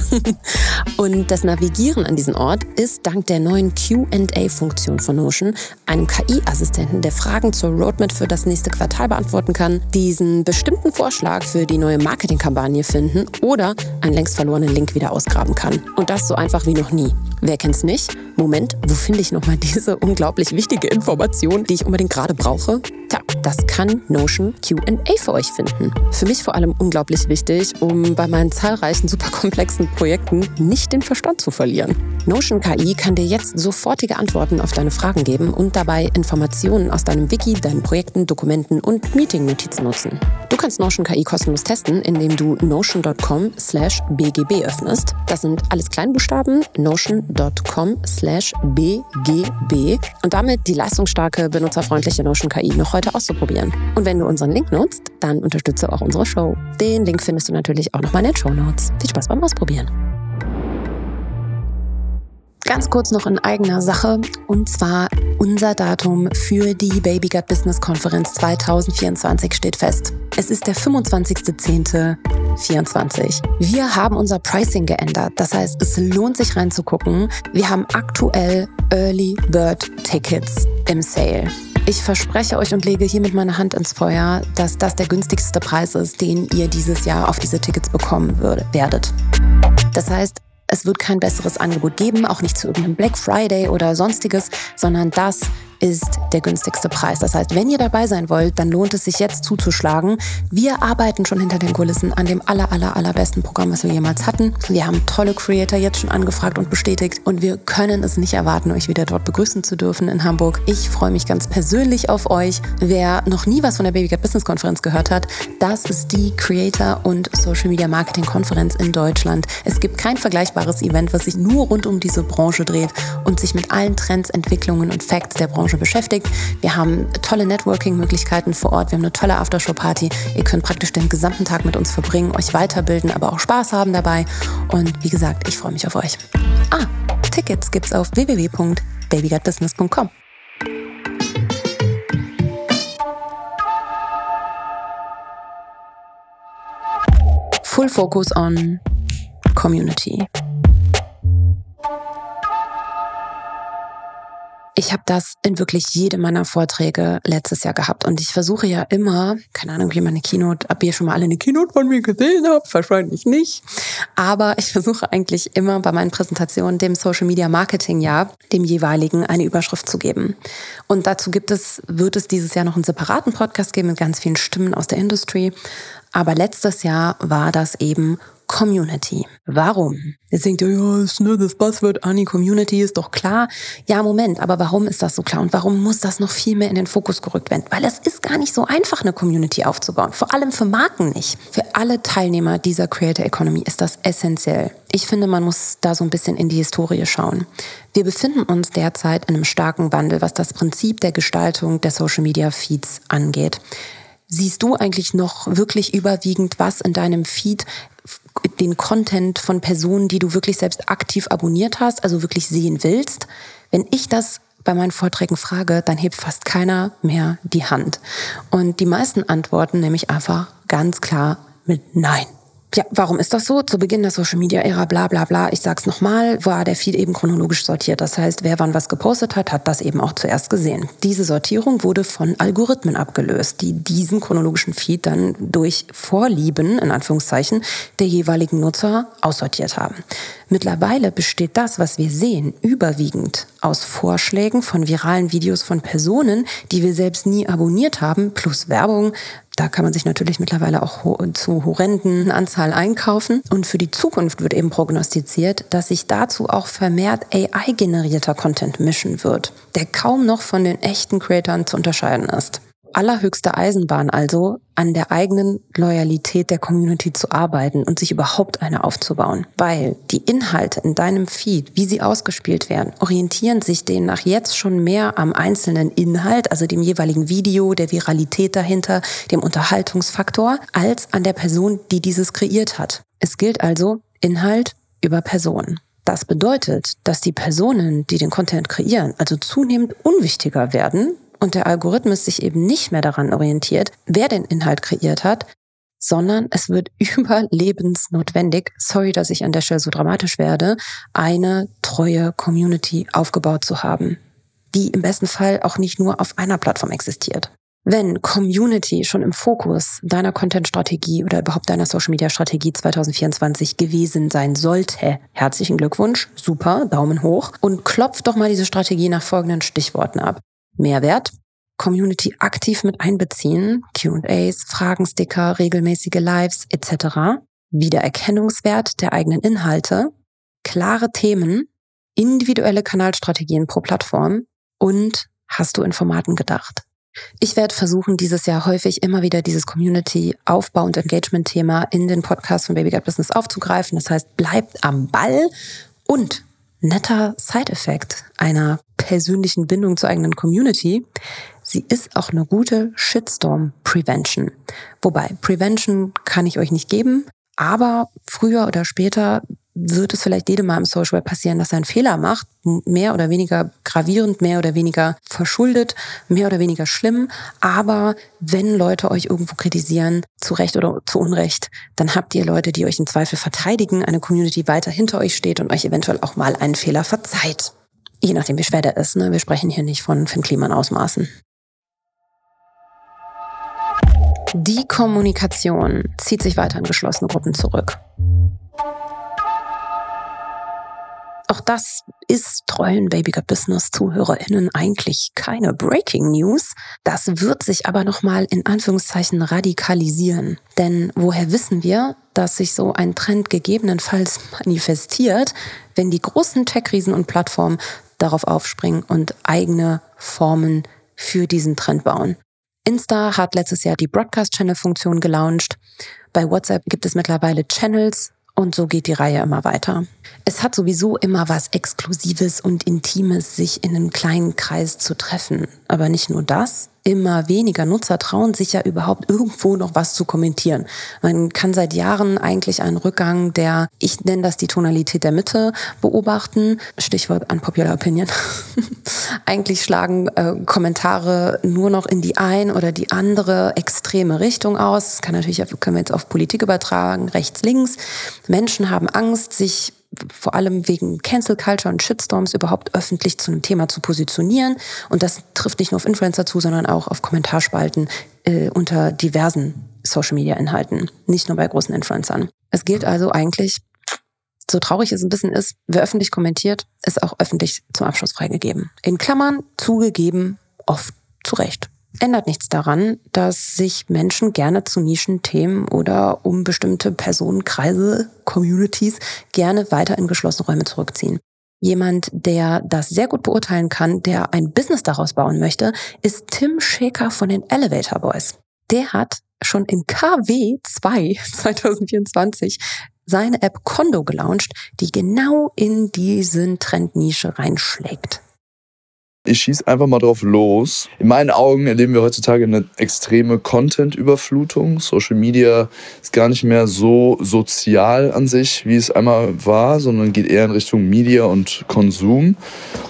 (laughs) und das Navigieren an diesen Ort ist dank der neuen QA-Funktion von Notion, einem KI-Assistenten, der Fragen zur Roadmap für das nächste Quartal beantworten kann, diesen bestimmten Vorschlag für die neue Marketingkampagne finden oder einen längst verlorenen Link wieder ausgraben kann. Und das so einfach wie noch nie. Wer kennt's nicht? Moment, wo finde ich nochmal (laughs) diese unglaublich wichtige Information, die ich unbedingt gerade brauche? Tja, das kann Notion QA für euch finden. Für mich vor allem unglaublich wichtig, um bei meinen zahlreichen superkomplexen Projekten nicht den Verstand zu verlieren. Notion KI kann dir jetzt sofortige Antworten auf deine Fragen geben und dabei Informationen aus deinem Wiki, deinen Projekten, Dokumenten und Meeting-Notizen nutzen. Du kannst Notion KI kostenlos testen, indem du notion.com slash bgb öffnest. Das sind alles Kleinbuchstaben, notion.com slash bgb und damit die leistungsstarke, benutzerfreundliche Notion KI noch heute auszuprobieren. Und wenn du unseren Link nutzt, dann unterstütze auch unsere Show. Den Link findest du natürlich auch nochmal in den Show Notes. Viel Spaß beim Ausprobieren. Ganz kurz noch in eigener Sache und zwar unser Datum für die Baby Gut Business Konferenz 2024 steht fest. Es ist der 25.10.24. Wir haben unser Pricing geändert. Das heißt, es lohnt sich reinzugucken. Wir haben aktuell Early Bird Tickets im Sale. Ich verspreche euch und lege hiermit meine Hand ins Feuer, dass das der günstigste Preis ist, den ihr dieses Jahr auf diese Tickets bekommen werdet. Das heißt, es wird kein besseres Angebot geben, auch nicht zu irgendeinem Black Friday oder sonstiges, sondern das ist der günstigste Preis. Das heißt, wenn ihr dabei sein wollt, dann lohnt es sich jetzt zuzuschlagen. Wir arbeiten schon hinter den Kulissen an dem aller, aller, allerbesten Programm, was wir jemals hatten. Wir haben tolle Creator jetzt schon angefragt und bestätigt und wir können es nicht erwarten, euch wieder dort begrüßen zu dürfen in Hamburg. Ich freue mich ganz persönlich auf euch. Wer noch nie was von der Baby Business Konferenz gehört hat, das ist die Creator und Social Media Marketing Konferenz in Deutschland. Es gibt kein vergleichbares Event, was sich nur rund um diese Branche dreht und sich mit allen Trends, Entwicklungen und Facts der Branche Branche beschäftigt. Wir haben tolle Networking-Möglichkeiten vor Ort. Wir haben eine tolle Aftershow-Party. Ihr könnt praktisch den gesamten Tag mit uns verbringen, euch weiterbilden, aber auch Spaß haben dabei. Und wie gesagt, ich freue mich auf euch. Ah, Tickets gibt's auf www.babygutbusiness.com. Full focus on community. Ich habe das in wirklich jedem meiner Vorträge letztes Jahr gehabt und ich versuche ja immer, keine Ahnung, wie meine Keynote, ob ihr schon mal alle eine Keynote von mir gesehen habt, wahrscheinlich nicht, aber ich versuche eigentlich immer bei meinen Präsentationen dem Social Media Marketing Jahr, dem jeweiligen, eine Überschrift zu geben. Und dazu gibt es, wird es dieses Jahr noch einen separaten Podcast geben mit ganz vielen Stimmen aus der Industrie. Aber letztes Jahr war das eben Community. Warum? Jetzt denkt ihr, ja, ist nur das Buzzword Annie Community ist doch klar. Ja, Moment, aber warum ist das so klar und warum muss das noch viel mehr in den Fokus gerückt werden? Weil es ist gar nicht so einfach, eine Community aufzubauen. Vor allem für Marken nicht. Für alle Teilnehmer dieser Creator Economy ist das essentiell. Ich finde, man muss da so ein bisschen in die Historie schauen. Wir befinden uns derzeit in einem starken Wandel, was das Prinzip der Gestaltung der Social Media Feeds angeht. Siehst du eigentlich noch wirklich überwiegend, was in deinem Feed den Content von Personen, die du wirklich selbst aktiv abonniert hast, also wirklich sehen willst. Wenn ich das bei meinen Vorträgen frage, dann hebt fast keiner mehr die Hand. Und die meisten antworten nämlich einfach ganz klar mit Nein. Ja, warum ist das so? Zu Beginn der Social Media Ära, bla bla bla, ich sag's nochmal, war der Feed eben chronologisch sortiert. Das heißt, wer wann was gepostet hat, hat das eben auch zuerst gesehen. Diese Sortierung wurde von Algorithmen abgelöst, die diesen chronologischen Feed dann durch Vorlieben, in Anführungszeichen, der jeweiligen Nutzer aussortiert haben. Mittlerweile besteht das, was wir sehen, überwiegend aus Vorschlägen von viralen Videos von Personen, die wir selbst nie abonniert haben, plus Werbung, da kann man sich natürlich mittlerweile auch zu horrenden Anzahl einkaufen. Und für die Zukunft wird eben prognostiziert, dass sich dazu auch vermehrt AI-generierter Content mischen wird, der kaum noch von den echten Creatoren zu unterscheiden ist allerhöchste Eisenbahn also, an der eigenen Loyalität der Community zu arbeiten und sich überhaupt eine aufzubauen. Weil die Inhalte in deinem Feed, wie sie ausgespielt werden, orientieren sich demnach jetzt schon mehr am einzelnen Inhalt, also dem jeweiligen Video, der Viralität dahinter, dem Unterhaltungsfaktor, als an der Person, die dieses kreiert hat. Es gilt also Inhalt über Person. Das bedeutet, dass die Personen, die den Content kreieren, also zunehmend unwichtiger werden und der Algorithmus sich eben nicht mehr daran orientiert, wer den Inhalt kreiert hat, sondern es wird (laughs) überlebensnotwendig, sorry, dass ich an der Stelle so dramatisch werde, eine treue Community aufgebaut zu haben, die im besten Fall auch nicht nur auf einer Plattform existiert. Wenn Community schon im Fokus deiner Content-Strategie oder überhaupt deiner Social-Media-Strategie 2024 gewesen sein sollte, herzlichen Glückwunsch, super, Daumen hoch und klopft doch mal diese Strategie nach folgenden Stichworten ab. Mehrwert, Community aktiv mit einbeziehen, QAs, Fragensticker, regelmäßige Lives etc., Wiedererkennungswert der eigenen Inhalte, klare Themen, individuelle Kanalstrategien pro Plattform und hast du in Formaten gedacht? Ich werde versuchen, dieses Jahr häufig immer wieder dieses Community-Aufbau- und Engagement-Thema in den Podcast von Baby Business aufzugreifen. Das heißt, bleibt am Ball und netter Side-Effekt einer persönlichen Bindung zur eigenen Community. Sie ist auch eine gute Shitstorm-Prevention. Wobei, Prevention kann ich euch nicht geben, aber früher oder später wird es vielleicht jedem Mal im Social Web passieren, dass er einen Fehler macht, mehr oder weniger gravierend, mehr oder weniger verschuldet, mehr oder weniger schlimm. Aber wenn Leute euch irgendwo kritisieren, zu Recht oder zu Unrecht, dann habt ihr Leute, die euch im Zweifel verteidigen, eine Community weiter hinter euch steht und euch eventuell auch mal einen Fehler verzeiht. Je nachdem, wie schwer der ist. Ne? Wir sprechen hier nicht von Finn Kliman Ausmaßen. Die Kommunikation zieht sich weiter in geschlossene Gruppen zurück. Auch das ist treuen Babygut Business ZuhörerInnen eigentlich keine Breaking News. Das wird sich aber nochmal in Anführungszeichen radikalisieren. Denn woher wissen wir, dass sich so ein Trend gegebenenfalls manifestiert, wenn die großen Tech-Riesen und Plattformen darauf aufspringen und eigene Formen für diesen Trend bauen? Insta hat letztes Jahr die Broadcast-Channel-Funktion gelauncht. Bei WhatsApp gibt es mittlerweile Channels und so geht die Reihe immer weiter. Es hat sowieso immer was Exklusives und Intimes, sich in einem kleinen Kreis zu treffen. Aber nicht nur das, immer weniger Nutzer trauen sich ja überhaupt irgendwo noch was zu kommentieren. Man kann seit Jahren eigentlich einen Rückgang der, ich nenne das die Tonalität der Mitte, beobachten. Stichwort Unpopular Opinion. (laughs) eigentlich schlagen äh, Kommentare nur noch in die ein oder die andere extreme Richtung aus. Das kann natürlich, können wir jetzt auf Politik übertragen, rechts, links. Menschen haben Angst, sich vor allem wegen Cancel Culture und Shitstorms überhaupt öffentlich zu einem Thema zu positionieren. Und das trifft nicht nur auf Influencer zu, sondern auch auf Kommentarspalten äh, unter diversen Social-Media-Inhalten, nicht nur bei großen Influencern. Es gilt also eigentlich, so traurig es ein bisschen ist, wer öffentlich kommentiert, ist auch öffentlich zum Abschluss freigegeben. In Klammern zugegeben, oft zu Recht ändert nichts daran, dass sich Menschen gerne zu Nischenthemen oder um bestimmte Personenkreise, Communities gerne weiter in geschlossene Räume zurückziehen. Jemand, der das sehr gut beurteilen kann, der ein Business daraus bauen möchte, ist Tim Shaker von den Elevator Boys. Der hat schon in KW 2 2024 seine App Kondo gelauncht, die genau in diesen Trendnische reinschlägt. Ich schieße einfach mal drauf los. In meinen Augen erleben wir heutzutage eine extreme Content-Überflutung. Social Media ist gar nicht mehr so sozial an sich, wie es einmal war, sondern geht eher in Richtung Media und Konsum.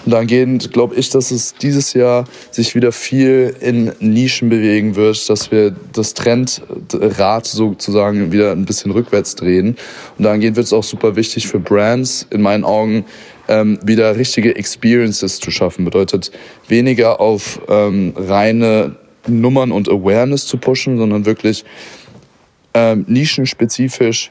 Und dahingehend glaube ich, dass es dieses Jahr sich wieder viel in Nischen bewegen wird, dass wir das Trendrad sozusagen wieder ein bisschen rückwärts drehen. Und dahingehend wird es auch super wichtig für Brands, in meinen Augen, ähm, wieder richtige Experiences zu schaffen. Bedeutet weniger auf ähm, reine Nummern und Awareness zu pushen, sondern wirklich ähm, nischenspezifisch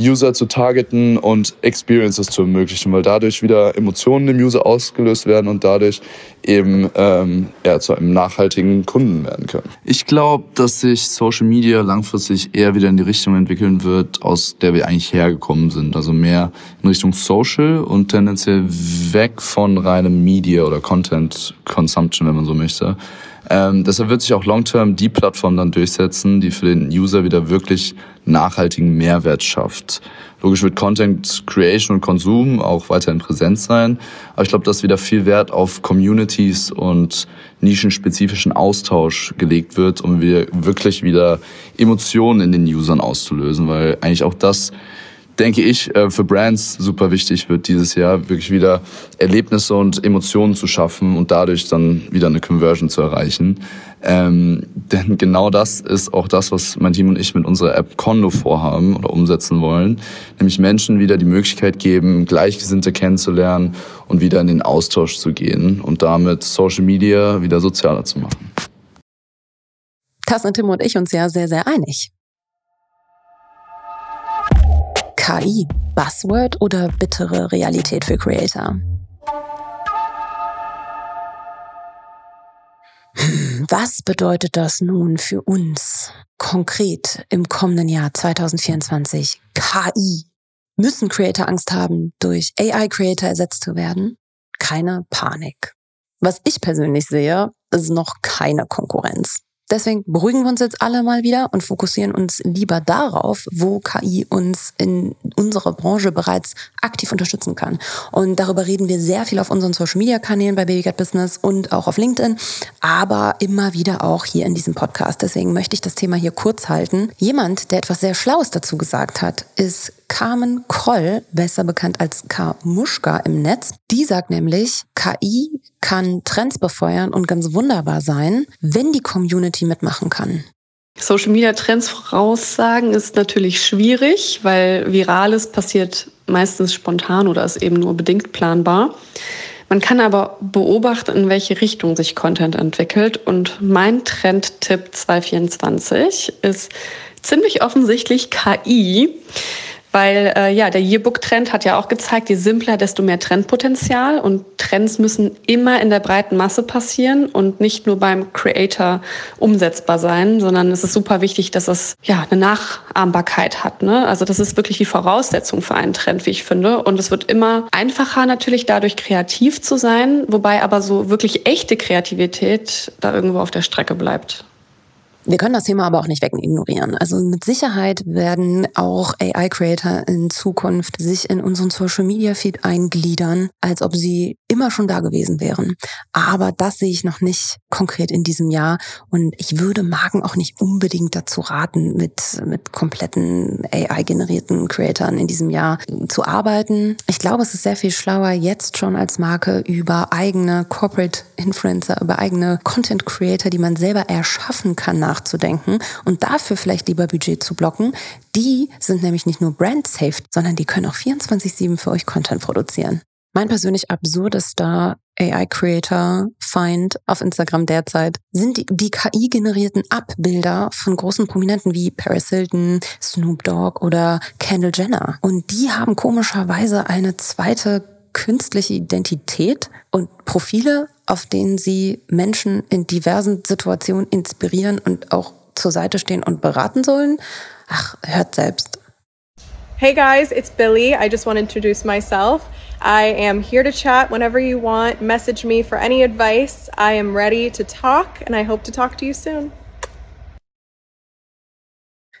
User zu targeten und Experiences zu ermöglichen, weil dadurch wieder Emotionen im User ausgelöst werden und dadurch eben ähm, ja, zu einem nachhaltigen Kunden werden können. Ich glaube, dass sich Social Media langfristig eher wieder in die Richtung entwickeln wird, aus der wir eigentlich hergekommen sind. Also mehr in Richtung Social und tendenziell weg von reinem Media oder Content Consumption, wenn man so möchte. Ähm, deshalb wird sich auch long-term die Plattform dann durchsetzen, die für den User wieder wirklich nachhaltigen Mehrwert schafft. Logisch wird Content Creation und Konsum auch weiterhin präsent sein, aber ich glaube, dass wieder viel Wert auf Communities und nischenspezifischen Austausch gelegt wird, um wir wirklich wieder Emotionen in den Usern auszulösen, weil eigentlich auch das denke ich, äh, für Brands super wichtig wird dieses Jahr, wirklich wieder Erlebnisse und Emotionen zu schaffen und dadurch dann wieder eine Conversion zu erreichen. Ähm, (laughs) denn genau das ist auch das, was mein Team und ich mit unserer App Kondo vorhaben oder umsetzen wollen. Nämlich Menschen wieder die Möglichkeit geben, Gleichgesinnte kennenzulernen und wieder in den Austausch zu gehen und damit Social Media wieder sozialer zu machen. Da sind Tim und ich uns ja sehr, sehr einig. KI, Buzzword oder bittere Realität für Creator? Was bedeutet das nun für uns konkret im kommenden Jahr 2024? KI. Müssen Creator Angst haben, durch AI-Creator ersetzt zu werden? Keine Panik. Was ich persönlich sehe, ist noch keine Konkurrenz. Deswegen beruhigen wir uns jetzt alle mal wieder und fokussieren uns lieber darauf, wo KI uns in unserer Branche bereits aktiv unterstützen kann. Und darüber reden wir sehr viel auf unseren Social Media Kanälen bei Babycat Business und auch auf LinkedIn, aber immer wieder auch hier in diesem Podcast. Deswegen möchte ich das Thema hier kurz halten. Jemand, der etwas sehr Schlaues dazu gesagt hat, ist Carmen Kroll, besser bekannt als K. Im Netz. Die sagt nämlich, KI kann Trends befeuern und ganz wunderbar sein, wenn die Community mitmachen kann. Social Media Trends voraussagen ist natürlich schwierig, weil Virales passiert meistens spontan oder ist eben nur bedingt planbar. Man kann aber beobachten, in welche Richtung sich Content entwickelt. Und mein Trendtipp 2024 ist ziemlich offensichtlich KI. Weil äh, ja, der Yearbook-Trend hat ja auch gezeigt, je simpler, desto mehr Trendpotenzial. Und Trends müssen immer in der breiten Masse passieren und nicht nur beim Creator umsetzbar sein, sondern es ist super wichtig, dass es ja eine Nachahmbarkeit hat. Ne? Also das ist wirklich die Voraussetzung für einen Trend, wie ich finde. Und es wird immer einfacher natürlich dadurch kreativ zu sein, wobei aber so wirklich echte Kreativität da irgendwo auf der Strecke bleibt. Wir können das Thema aber auch nicht wegignorieren. Also mit Sicherheit werden auch AI-Creator in Zukunft sich in unseren Social-Media-Feed eingliedern, als ob sie immer schon da gewesen wären. Aber das sehe ich noch nicht konkret in diesem Jahr. Und ich würde Marken auch nicht unbedingt dazu raten, mit, mit kompletten AI-generierten Creatoren in diesem Jahr zu arbeiten. Ich glaube, es ist sehr viel schlauer, jetzt schon als Marke über eigene Corporate Influencer, über eigene Content Creator, die man selber erschaffen kann, nachzudenken und dafür vielleicht lieber Budget zu blocken. Die sind nämlich nicht nur brand safe, sondern die können auch 24-7 für euch Content produzieren. Mein persönlich absurdester AI-Creator-Find auf Instagram derzeit sind die, die KI-generierten Abbilder von großen Prominenten wie Paris Hilton, Snoop Dogg oder Kendall Jenner. Und die haben komischerweise eine zweite künstliche Identität und Profile, auf denen sie Menschen in diversen Situationen inspirieren und auch zur Seite stehen und beraten sollen. Ach, hört selbst. Hey guys, it's Billy. I just want to introduce myself. I am here to chat whenever you want. Message me for any advice. I am ready to talk and I hope to talk to you soon.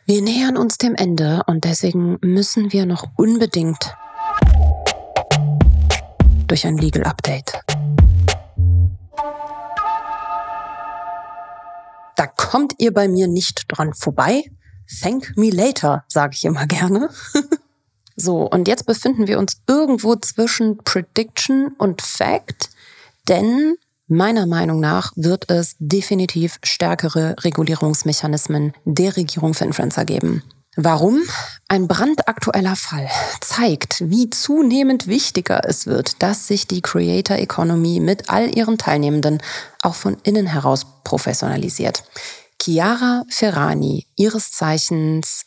Wir nähern uns dem Ende und deswegen müssen wir noch unbedingt durch ein Legal Update. Da kommt ihr bei mir nicht dran vorbei. Thank me later, sage ich immer gerne. (laughs) so, und jetzt befinden wir uns irgendwo zwischen Prediction und Fact, denn meiner Meinung nach wird es definitiv stärkere Regulierungsmechanismen der Regierung für Influencer geben. Warum? Ein brandaktueller Fall zeigt, wie zunehmend wichtiger es wird, dass sich die Creator Economy mit all ihren Teilnehmenden auch von innen heraus professionalisiert. Chiara Ferrani, ihres Zeichens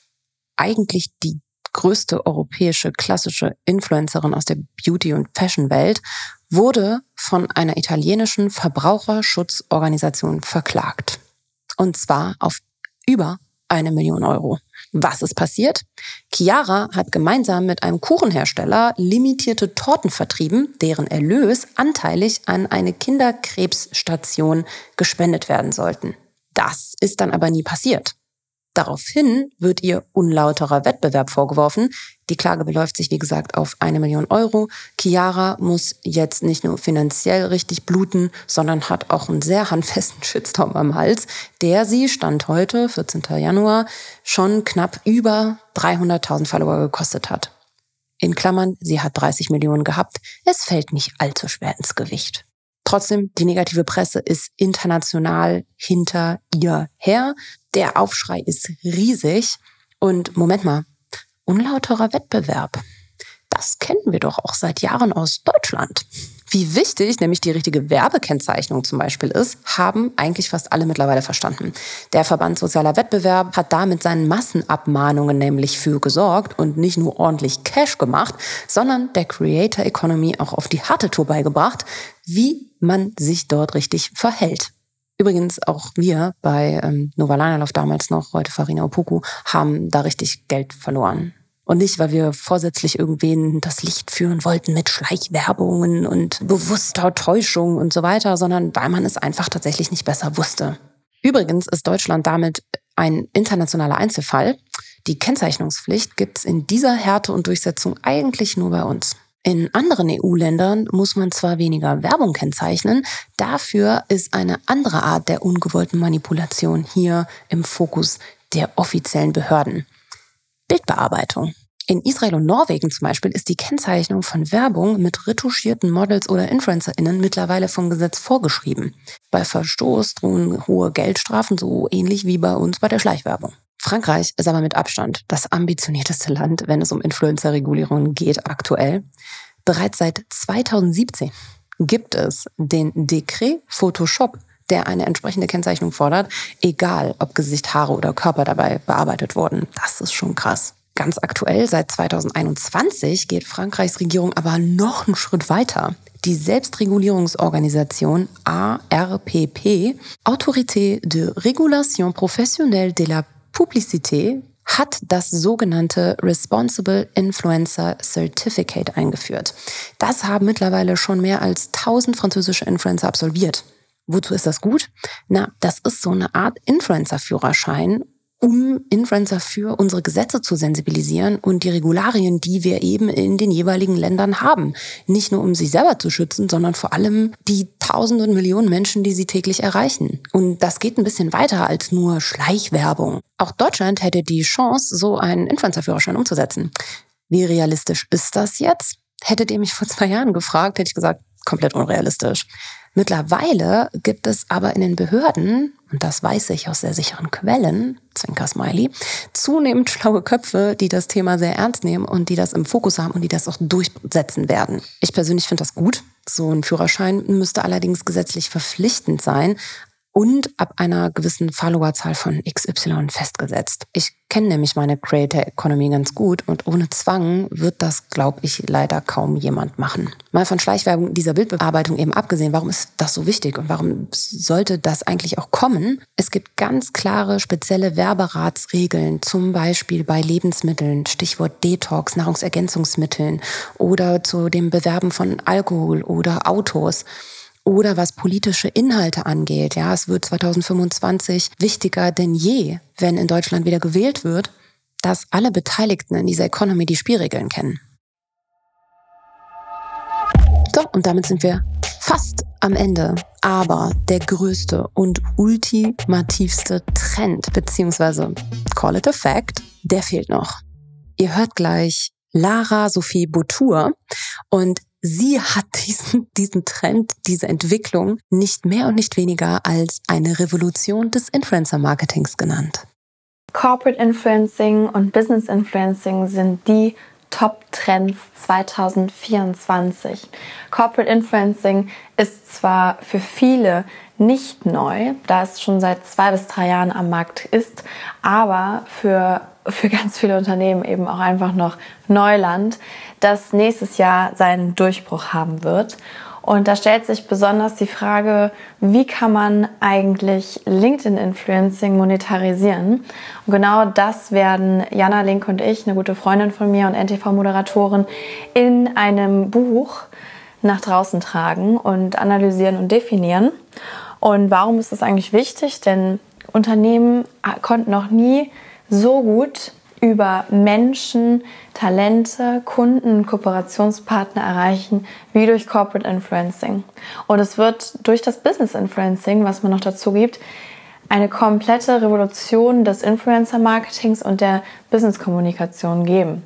eigentlich die größte europäische klassische Influencerin aus der Beauty- und Fashion-Welt, wurde von einer italienischen Verbraucherschutzorganisation verklagt. Und zwar auf über eine Million Euro. Was ist passiert? Chiara hat gemeinsam mit einem Kuchenhersteller limitierte Torten vertrieben, deren Erlös anteilig an eine Kinderkrebsstation gespendet werden sollten. Das ist dann aber nie passiert. Daraufhin wird ihr unlauterer Wettbewerb vorgeworfen. Die Klage beläuft sich, wie gesagt, auf eine Million Euro. Chiara muss jetzt nicht nur finanziell richtig bluten, sondern hat auch einen sehr handfesten Shitstorm am Hals, der sie, Stand heute, 14. Januar, schon knapp über 300.000 Follower gekostet hat. In Klammern, sie hat 30 Millionen gehabt. Es fällt nicht allzu schwer ins Gewicht. Trotzdem, die negative Presse ist international hinter ihr her. Der Aufschrei ist riesig. Und Moment mal, unlauterer Wettbewerb. Das kennen wir doch auch seit Jahren aus Deutschland. Wie wichtig nämlich die richtige Werbekennzeichnung zum Beispiel ist, haben eigentlich fast alle mittlerweile verstanden. Der Verband Sozialer Wettbewerb hat da mit seinen Massenabmahnungen nämlich für gesorgt und nicht nur ordentlich Cash gemacht, sondern der Creator Economy auch auf die harte Tour beigebracht, wie man sich dort richtig verhält. Übrigens auch wir bei ähm, Nova Langerlof damals noch, heute Farina Opoku, haben da richtig Geld verloren. Und nicht, weil wir vorsätzlich irgendwen das Licht führen wollten mit Schleichwerbungen und bewusster Täuschung und so weiter, sondern weil man es einfach tatsächlich nicht besser wusste. Übrigens ist Deutschland damit ein internationaler Einzelfall. Die Kennzeichnungspflicht gibt es in dieser Härte und Durchsetzung eigentlich nur bei uns. In anderen EU-Ländern muss man zwar weniger Werbung kennzeichnen, dafür ist eine andere Art der ungewollten Manipulation hier im Fokus der offiziellen Behörden. Bildbearbeitung. In Israel und Norwegen zum Beispiel ist die Kennzeichnung von Werbung mit retuschierten Models oder InfluencerInnen mittlerweile vom Gesetz vorgeschrieben. Bei Verstoß drohen hohe Geldstrafen, so ähnlich wie bei uns bei der Schleichwerbung. Frankreich ist aber mit Abstand das ambitionierteste Land, wenn es um Influencer-Regulierungen geht aktuell. Bereits seit 2017 gibt es den Dekret Photoshop, der eine entsprechende Kennzeichnung fordert, egal ob Gesicht, Haare oder Körper dabei bearbeitet wurden. Das ist schon krass. Ganz aktuell, seit 2021, geht Frankreichs Regierung aber noch einen Schritt weiter. Die Selbstregulierungsorganisation ARPP, Autorité de Régulation Professionnelle de la Publicité, hat das sogenannte Responsible Influencer Certificate eingeführt. Das haben mittlerweile schon mehr als 1000 französische Influencer absolviert. Wozu ist das gut? Na, das ist so eine Art Influencer-Führerschein, um Influencer für unsere Gesetze zu sensibilisieren und die Regularien, die wir eben in den jeweiligen Ländern haben. Nicht nur um sich selber zu schützen, sondern vor allem die tausenden Millionen Menschen, die sie täglich erreichen. Und das geht ein bisschen weiter als nur Schleichwerbung. Auch Deutschland hätte die Chance, so einen Influencer-Führerschein umzusetzen. Wie realistisch ist das jetzt? Hättet ihr mich vor zwei Jahren gefragt, hätte ich gesagt, komplett unrealistisch. Mittlerweile gibt es aber in den Behörden, und das weiß ich aus sehr sicheren Quellen, Zwinker Smiley, zunehmend schlaue Köpfe, die das Thema sehr ernst nehmen und die das im Fokus haben und die das auch durchsetzen werden. Ich persönlich finde das gut. So ein Führerschein müsste allerdings gesetzlich verpflichtend sein und ab einer gewissen Followerzahl von XY festgesetzt. Ich kenne nämlich meine Creator Economy ganz gut und ohne Zwang wird das, glaube ich, leider kaum jemand machen. Mal von Schleichwerbung dieser Bildbearbeitung eben abgesehen, warum ist das so wichtig und warum sollte das eigentlich auch kommen? Es gibt ganz klare spezielle Werberatsregeln, zum Beispiel bei Lebensmitteln, Stichwort Detox, Nahrungsergänzungsmitteln oder zu dem Bewerben von Alkohol oder Autos oder was politische Inhalte angeht. Ja, es wird 2025 wichtiger denn je, wenn in Deutschland wieder gewählt wird, dass alle Beteiligten in dieser Economy die Spielregeln kennen. So, und damit sind wir fast am Ende. Aber der größte und ultimativste Trend, beziehungsweise call it a fact, der fehlt noch. Ihr hört gleich Lara Sophie Boutour und sie hat diesen, diesen Trend, diese Entwicklung nicht mehr und nicht weniger als eine Revolution des Influencer-Marketings genannt. Corporate Influencing und Business Influencing sind die Top-Trends 2024. Corporate Influencing ist zwar für viele nicht neu, da es schon seit zwei bis drei Jahren am Markt ist, aber für, für ganz viele Unternehmen eben auch einfach noch Neuland, das nächstes Jahr seinen Durchbruch haben wird. Und da stellt sich besonders die Frage, wie kann man eigentlich LinkedIn-Influencing monetarisieren? Und genau das werden Jana Link und ich, eine gute Freundin von mir und NTV-Moderatorin, in einem Buch nach draußen tragen und analysieren und definieren. Und warum ist das eigentlich wichtig? Denn Unternehmen konnten noch nie so gut über Menschen, Talente, Kunden Kooperationspartner erreichen, wie durch Corporate Influencing. Und es wird durch das Business Influencing, was man noch dazu gibt, eine komplette Revolution des Influencer-Marketings und der Business-Kommunikation geben.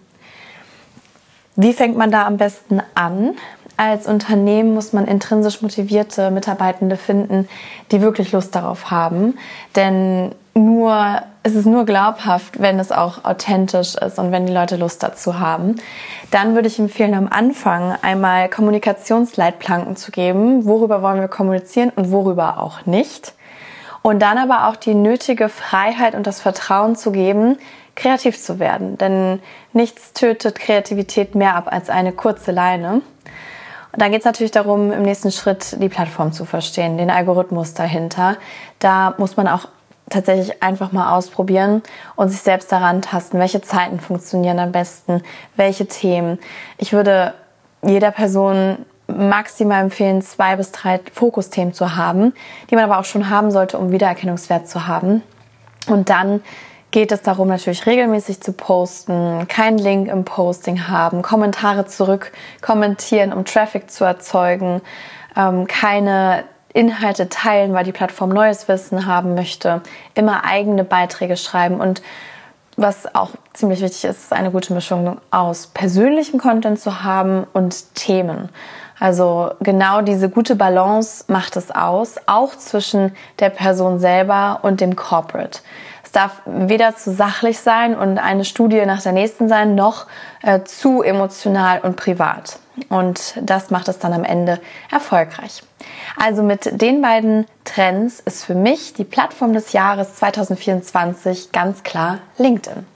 Wie fängt man da am besten an? Als Unternehmen muss man intrinsisch motivierte Mitarbeitende finden, die wirklich Lust darauf haben. Denn nur, es ist nur glaubhaft, wenn es auch authentisch ist und wenn die Leute Lust dazu haben. Dann würde ich empfehlen, am Anfang einmal Kommunikationsleitplanken zu geben. Worüber wollen wir kommunizieren und worüber auch nicht. Und dann aber auch die nötige Freiheit und das Vertrauen zu geben, kreativ zu werden. Denn nichts tötet Kreativität mehr ab als eine kurze Leine. Und dann geht es natürlich darum, im nächsten Schritt die Plattform zu verstehen, den Algorithmus dahinter. Da muss man auch tatsächlich einfach mal ausprobieren und sich selbst daran tasten, welche Zeiten funktionieren am besten, welche Themen. Ich würde jeder Person maximal empfehlen, zwei bis drei Fokusthemen zu haben, die man aber auch schon haben sollte, um Wiedererkennungswert zu haben. Und dann geht es darum, natürlich regelmäßig zu posten, keinen Link im Posting haben, Kommentare zurück kommentieren, um Traffic zu erzeugen, ähm, keine Inhalte teilen, weil die Plattform neues Wissen haben möchte, immer eigene Beiträge schreiben und was auch ziemlich wichtig ist, ist eine gute Mischung aus persönlichem Content zu haben und Themen. Also genau diese gute Balance macht es aus, auch zwischen der Person selber und dem Corporate. Es darf weder zu sachlich sein und eine Studie nach der nächsten sein, noch äh, zu emotional und privat. Und das macht es dann am Ende erfolgreich. Also mit den beiden Trends ist für mich die Plattform des Jahres 2024 ganz klar LinkedIn.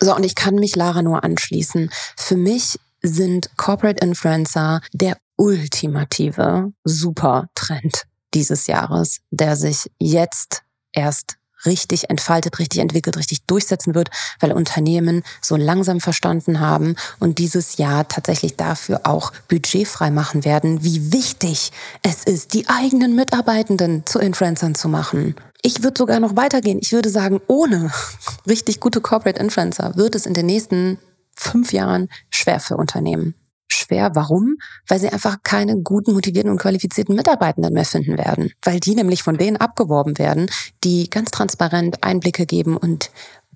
So, und ich kann mich Lara nur anschließen. Für mich sind Corporate Influencer der ultimative Supertrend dieses Jahres, der sich jetzt erst richtig entfaltet, richtig entwickelt, richtig durchsetzen wird, weil Unternehmen so langsam verstanden haben und dieses Jahr tatsächlich dafür auch Budget frei machen werden, wie wichtig es ist, die eigenen Mitarbeitenden zu Influencern zu machen. Ich würde sogar noch weitergehen. Ich würde sagen, ohne (laughs) richtig gute Corporate Influencer wird es in den nächsten fünf Jahren schwer für Unternehmen schwer. Warum? Weil sie einfach keine guten, motivierten und qualifizierten Mitarbeitenden mehr finden werden. Weil die nämlich von denen abgeworben werden, die ganz transparent Einblicke geben und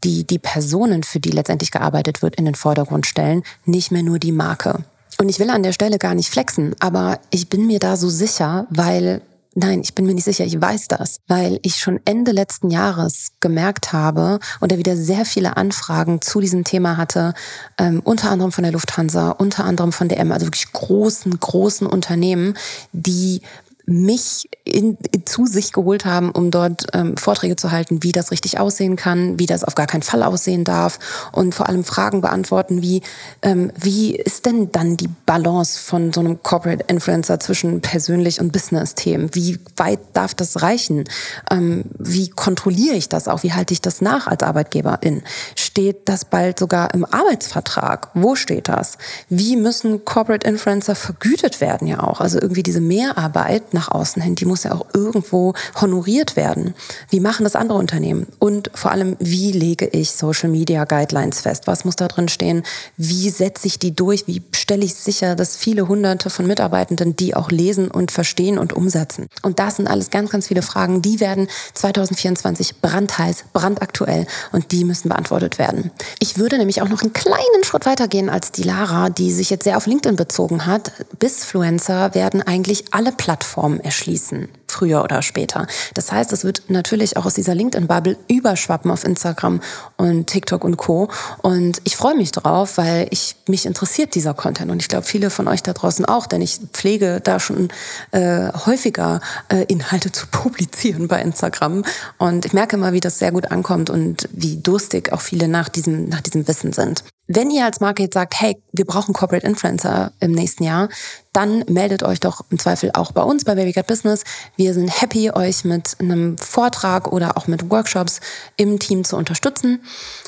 die die Personen, für die letztendlich gearbeitet wird, in den Vordergrund stellen, nicht mehr nur die Marke. Und ich will an der Stelle gar nicht flexen, aber ich bin mir da so sicher, weil Nein, ich bin mir nicht sicher, ich weiß das, weil ich schon Ende letzten Jahres gemerkt habe und er wieder sehr viele Anfragen zu diesem Thema hatte, ähm, unter anderem von der Lufthansa, unter anderem von der M, also wirklich großen, großen Unternehmen, die mich in, in, zu sich geholt haben, um dort ähm, Vorträge zu halten, wie das richtig aussehen kann, wie das auf gar keinen Fall aussehen darf und vor allem Fragen beantworten, wie ähm, wie ist denn dann die Balance von so einem Corporate Influencer zwischen persönlich und Business-Themen? Wie weit darf das reichen? Ähm, wie kontrolliere ich das auch? Wie halte ich das nach als Arbeitgeberin? Steht das bald sogar im Arbeitsvertrag? Wo steht das? Wie müssen Corporate Influencer vergütet werden ja auch? Also irgendwie diese Mehrarbeit nach außen hin, die muss ja auch irgendwo honoriert werden. Wie machen das andere Unternehmen? Und vor allem, wie lege ich Social Media Guidelines fest? Was muss da drin stehen? Wie setze ich die durch? Wie stelle ich sicher, dass viele hunderte von Mitarbeitenden die auch lesen und verstehen und umsetzen? Und das sind alles ganz, ganz viele Fragen, die werden 2024 brandheiß, brandaktuell und die müssen beantwortet werden. Ich würde nämlich auch noch einen kleinen Schritt weitergehen als die Lara, die sich jetzt sehr auf LinkedIn bezogen hat. Bisfluencer werden eigentlich alle Plattformen erschließen, früher oder später. Das heißt, es wird natürlich auch aus dieser LinkedIn-Bubble überschwappen auf Instagram und TikTok und Co. Und ich freue mich drauf, weil ich mich interessiert dieser Content und ich glaube viele von euch da draußen auch, denn ich pflege da schon äh, häufiger äh, Inhalte zu (laughs) publizieren bei Instagram und ich merke immer, wie das sehr gut ankommt und wie durstig auch viele nach diesem nach diesem Wissen sind. Wenn ihr als Marke jetzt sagt, hey, wir brauchen Corporate Influencer im nächsten Jahr, dann meldet euch doch im Zweifel auch bei uns bei Babycat Business. Wir sind happy, euch mit einem Vortrag oder auch mit Workshops im Team zu unterstützen.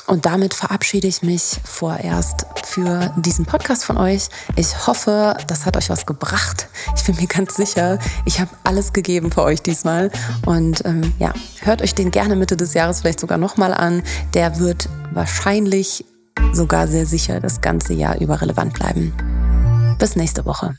Und damit verabschiede ich mich vorerst für diesen Podcast von euch. Ich hoffe, das hat euch was gebracht. Ich bin mir ganz sicher, ich habe alles gegeben für euch diesmal. Und ähm, ja, hört euch den gerne Mitte des Jahres vielleicht sogar nochmal an. Der wird wahrscheinlich sogar sehr sicher das ganze Jahr über relevant bleiben. Bis nächste Woche.